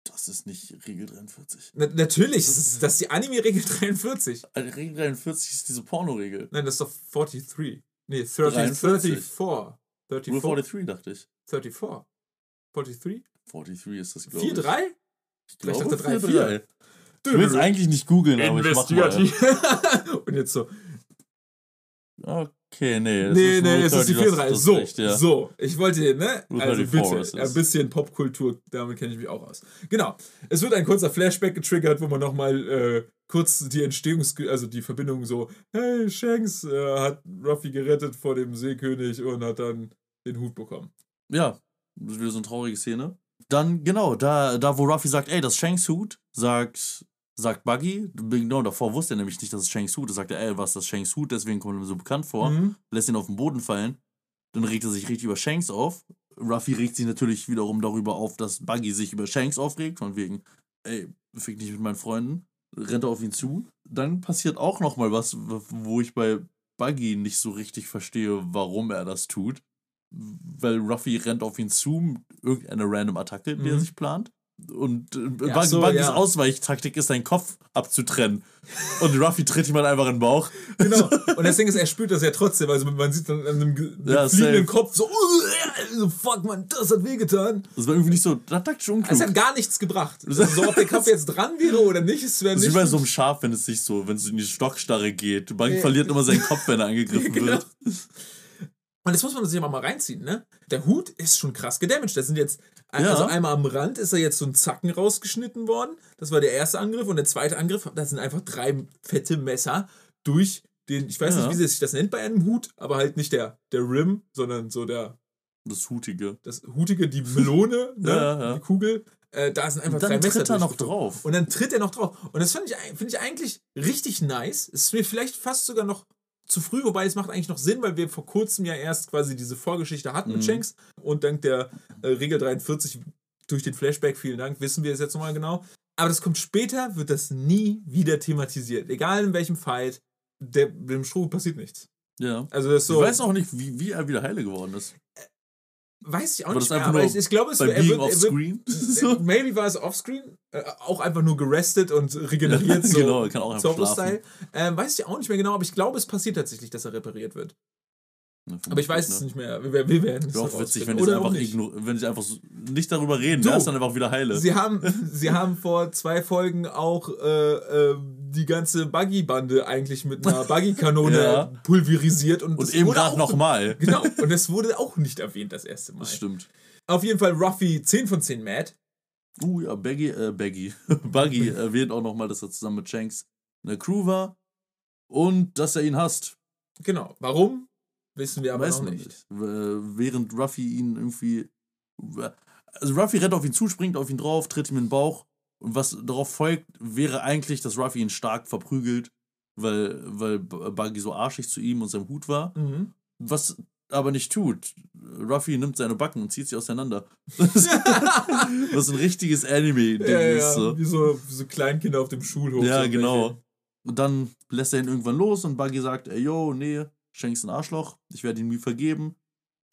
Das ist nicht Regel 43. Na, natürlich, das ist, das ist die Anime-Regel 43. Also Regel 43 ist diese Porno-Regel. Nein, das ist doch 43. Nee, 30, 43. 34. 34. Rule 43 dachte ich. 34. 43? 43 ist das, glaube 4, ich. 3? Ich glaube, dachte 3, 4, 4. Ich will es eigentlich nicht googeln, aber ich mach mal. Und jetzt so, Okay, nee. nee, nee, es ist die 30, 4, das- 3. das ist So, recht, ja. so. Ich wollte, ne? Also 34 bitte, ein bisschen Popkultur, damit kenne ich mich auch aus. Genau. Es wird ein kurzer Flashback getriggert, wo man nochmal äh, kurz die Entstehungs-, also die Verbindung so, hey, Shanks äh, hat Ruffy gerettet vor dem Seekönig und hat dann den Hut bekommen. Ja, das ist wieder so eine traurige Szene. Dann, genau, da, da wo Ruffy sagt, ey, das Shanks Hut, sagt, sagt Buggy, genau, davor wusste er nämlich nicht, dass es Shanks Hut ist, sagt er, ey, was ist das Shanks Hut, deswegen kommt er mir so bekannt vor, Mhm. lässt ihn auf den Boden fallen, dann regt er sich richtig über Shanks auf. Ruffy regt sich natürlich wiederum darüber auf, dass Buggy sich über Shanks aufregt, von wegen, ey, fick nicht mit meinen Freunden, rennt er auf ihn zu. Dann passiert auch nochmal was, wo ich bei Buggy nicht so richtig verstehe, warum er das tut. Weil Ruffy rennt auf ihn zu, irgendeine random Attacke, die er Mhm. sich plant. Und äh, Ja, so, Buggys ja. Ausweichtaktik ist, seinen Kopf abzutrennen. Und Ruffy tritt ihm halt einfach in den Bauch. Genau. Und das Ding ist, er spürt das ja trotzdem. Also man sieht dann an dem Ja, fliegenden. Kopf so, "Uh, so, fuck man, das hat wehgetan. Das war irgendwie nicht so taktisch unklug. Es hat gar nichts gebracht. Also so, ob der Kopf jetzt dran wäre oder nicht, es wäre Das ist nicht. wie bei so einem Schaf, wenn es sich so, wenn es in die Stockstarre geht. Ja. verliert immer seinen Kopf, wenn er angegriffen Genau. wird. Und das muss man sich aber mal reinziehen, ne? Der Hut ist schon krass gedamaged. Da sind jetzt, Ja. also einmal am Rand ist da jetzt so ein Zacken rausgeschnitten worden. Das war der erste Angriff. Und der zweite Angriff, da sind einfach drei fette Messer durch den, ich weiß Ja. nicht, wie sich das nennt bei einem Hut, aber halt nicht der, der Rim, sondern so der, Das Hutige. das Hutige, die Melone, ne? Ja, die Kugel. Äh, da sind einfach Und dann drei Messer tritt er noch drauf. Und dann tritt er noch drauf. Und das finde ich, find ich eigentlich richtig nice. Es ist mir vielleicht fast sogar noch zu früh, wobei es macht eigentlich noch Sinn, weil wir vor kurzem ja erst quasi diese Vorgeschichte hatten mit Mhm. Shanks. Und dank der äh, Regel 43 durch den Flashback, vielen Dank, wissen wir es jetzt nochmal genau. Aber das kommt später, wird das nie wieder thematisiert. Egal in welchem Fight, der, dem Stroh passiert nichts. Ja. Also das so. Ich weiß auch nicht, wie, wie er wieder heile geworden ist. Weiß ich auch War nicht mehr, aber ich, ich glaube, es er Being wird, off wird, Screen. So. Maybe war es offscreen, äh, auch einfach nur gerestet und regeneriert, so Genau, kann auch einfach Zorro-Style. Ähm, weiß ich auch nicht mehr genau, aber ich glaube, es passiert tatsächlich, dass er repariert wird. Aber ich weiß es nicht mehr. Wir, wir werden es auch witzig, wenn Oder einfach, wenn sie einfach so nicht darüber reden. Du. Er ist dann einfach wieder heile. Sie haben, sie haben vor zwei Folgen auch äh, äh, die ganze Buggy-Bande eigentlich mit einer Buggy-Kanone Ja. pulverisiert. Und, Und eben gerade nochmal. Genau, und es wurde auch nicht erwähnt das erste Mal. Das stimmt. Auf jeden Fall Ruffy 10 von 10 mad. Uh, ja, Baggy, äh, Baggy. Buggy erwähnt auch nochmal, dass er zusammen mit Shanks in der Crew war. Und dass er ihn hasst. Genau. Warum? Wissen wir aber Weiß noch nicht. nicht. Während Ruffy ihn irgendwie. Also Ruffy rennt auf ihn zu, springt auf ihn drauf, tritt ihm in den Bauch. Und was darauf folgt, wäre eigentlich, dass Ruffy ihn stark verprügelt, weil, weil Buggy so arschig zu ihm und seinem Hut war. Mhm. Was aber nicht tut. Ruffy nimmt seine Backen und zieht sie auseinander. Was ein richtiges Anime-Ding Ja, ist. ja, So. Wie, so, wie so Kleinkinder auf dem Schulhof. Ja, so genau. Und dann lässt er ihn irgendwann los und Buggy sagt, ey, yo, nee, Shanks ein Arschloch, ich werde ihm nie vergeben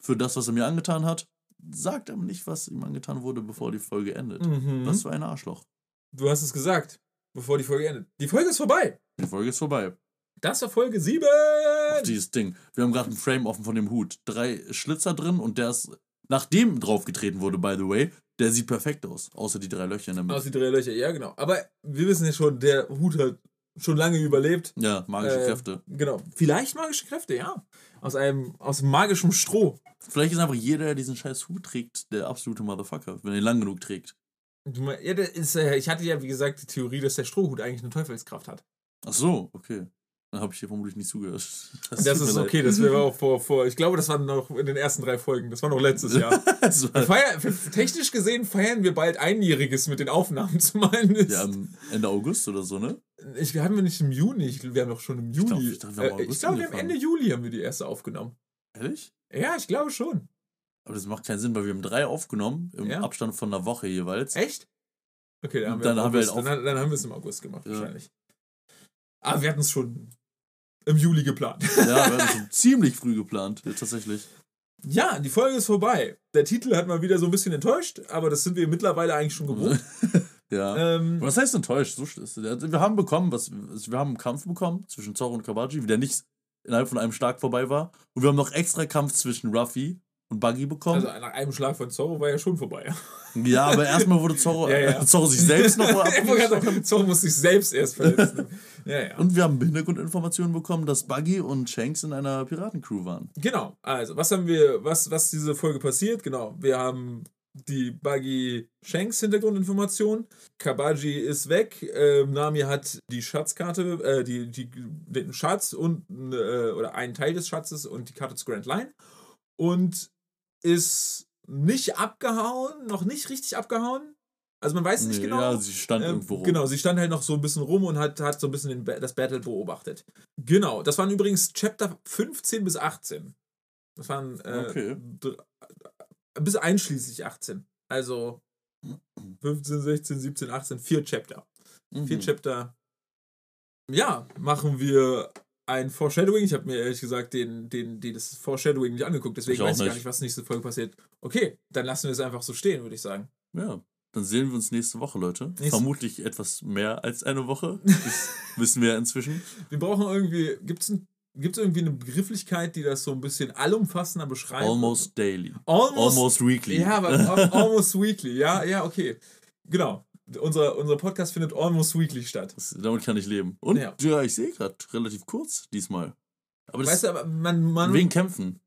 für das, was er mir angetan hat. Sagt aber nicht, was ihm angetan wurde, bevor die Folge endet. Mhm. Was für ein Arschloch. Du hast es gesagt. bevor die Folge endet. Die Folge ist vorbei. Die Folge ist vorbei. Das war Folge 7. Ach, dieses Ding. Wir haben gerade ein Frame offen von dem Hut. Drei Schlitzer drin und der ist, nachdem draufgetreten wurde, by the way, der sieht perfekt aus. Außer die drei Löcher in der Mitte. Aus die drei Löcher, ja, genau. Aber wir wissen ja schon, der Hut hat schon lange überlebt. Ja, magische Äh, Kräfte. Genau. Vielleicht magische Kräfte, ja. Aus einem, aus magischem Stroh. Vielleicht ist einfach jeder, der diesen scheiß Hut trägt, der absolute Motherfucker, wenn er ihn lang genug trägt. Ja, ist, äh, ich hatte ja, wie gesagt, die Theorie, dass der Strohhut eigentlich eine Teufelskraft hat. Ach so, okay. Dann habe ich hier vermutlich nicht zugehört. Das, mir ist leid. okay, das wäre auch vor, vor, ich glaube, das war noch in den ersten drei Folgen. Das war noch letztes Jahr. Das feiern, technisch gesehen feiern wir bald Einjähriges mit den Aufnahmen zumal. ja, am Ende August oder so, ne? Ich, wir haben wir nicht im Juni, ich, wir haben doch schon im Juli. glaub, ich wir haben Äh, glaube, wir haben. Ende Juli haben wir die erste aufgenommen. Ehrlich? Ja, ich glaube schon. Aber das macht keinen Sinn, weil wir haben drei aufgenommen, im Ja. Abstand von einer Woche jeweils. Echt? Okay, dann haben wir, Dann haben wir August, halt dann, dann haben wir es im August gemacht, Ja. wahrscheinlich. Aber wir hatten es schon im Juli geplant. Ja, wir haben schon ziemlich früh geplant, tatsächlich. Ja, die Folge ist vorbei. Der Titel hat mal wieder so ein bisschen enttäuscht, aber das sind wir mittlerweile eigentlich schon gewohnt. ja. ähm, Was heißt enttäuscht? So sch- ist- Wir haben bekommen, was, also wir haben einen Kampf bekommen zwischen Zorro und Kabaji, der nicht innerhalb von einem Schlag vorbei war. Und wir haben noch extra Kampf zwischen Ruffy und Buggy bekommen. also nach einem Schlag von Zorro war ja schon vorbei. ja, aber erstmal wurde Zorro, Ja, ja. Äh, Zorro sich selbst noch mal Zorro muss sich selbst erst verletzen. ja. Und wir haben Hintergrundinformationen bekommen, dass Buggy und Shanks in einer Piratencrew waren. Genau, also was haben wir, was, was diese Folge passiert? Genau, wir haben die Buggy Shanks Hintergrundinformation. Kabaji ist weg. Ähm, Nami hat die Schatzkarte, äh, die, die, den Schatz und äh, oder einen Teil des Schatzes und die Karte zu Grand Line. Und ist nicht abgehauen, noch nicht richtig abgehauen. Also man weiß nicht Nee, genau. Ja, sie stand Ähm, irgendwo rum. Genau, sie stand halt noch so ein bisschen rum und hat, hat so ein bisschen Ba- das Battle beobachtet. Genau, das waren übrigens Chapter 15 bis 18. Das waren äh, Okay. Bis einschließlich 18. Also 15, 16, 17, 18, vier Chapter. Vier Mhm. Chapter. Ja, machen wir ein Foreshadowing. Ich habe mir ehrlich gesagt den, den, den, das Foreshadowing nicht angeguckt, deswegen Ich weiß ich gar nicht. was nächste Folge passiert. Okay, dann lassen wir es einfach so stehen, würde ich sagen. Ja, dann sehen wir uns nächste Woche, Leute. Nächste- Vermutlich etwas mehr als eine Woche. Das wissen wir ja inzwischen. Wir brauchen irgendwie, gibt es gibt's irgendwie eine Begrifflichkeit, die das so ein bisschen allumfassender beschreibt? Almost daily. Almost. Almost weekly. Ja, aber al- almost weekly. Ja, ja, okay. Genau. Unser, unser Podcast findet almost weekly statt. Das, damit kann ich leben. Und Ja. ja, ich sehe gerade relativ kurz diesmal. Aber das Weißt du, aber man, man wegen Kämpfen.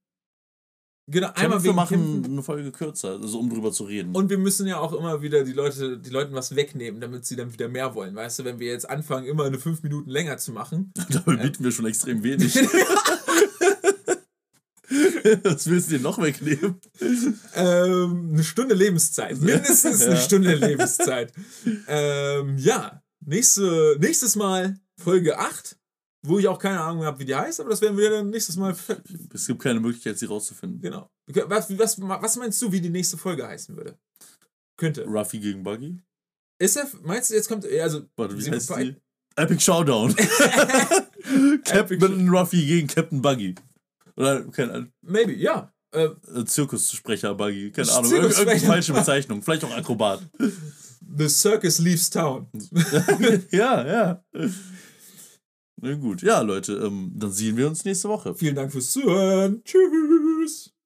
Genau, einmal Kämpfe wegen machen Kämpfen. eine Folge kürzer, also um drüber zu reden. Und wir müssen ja auch immer wieder die Leute, die Leuten was wegnehmen, damit sie dann wieder mehr wollen. Weißt du, wenn wir jetzt anfangen, immer eine fünf Minuten länger zu machen. Dabei bieten wir schon extrem wenig. Was willst du dir noch wegnehmen? Ähm, eine Stunde Lebenszeit. Mindestens eine Ja. Stunde Lebenszeit. ähm, ja, nächste, nächstes Mal Folge 8, wo ich auch keine Ahnung habe, wie die heißt, aber das werden wir dann nächstes Mal. Es gibt keine Möglichkeit, sie rauszufinden. Genau. Was, was, was meinst du, wie die nächste Folge heißen würde? Könnte. Ruffy gegen Buggy? Ist er, meinst du, jetzt kommt. Also, Warte, wie heißt die? Epic Showdown. Captain Ruffy gegen Captain Buggy. Oder kein Maybe, ja. Äh, äh, Zirkussprecher Buggy. Keine Ahnung. Irg Zirkussprecher. irgendeine falsche Bezeichnung. Vielleicht auch Akrobat. the Circus leaves town. ja, ja. Na gut. Ja, Leute, ähm, dann sehen wir uns nächste Woche. Vielen Dank fürs Zuhören. Tschüss.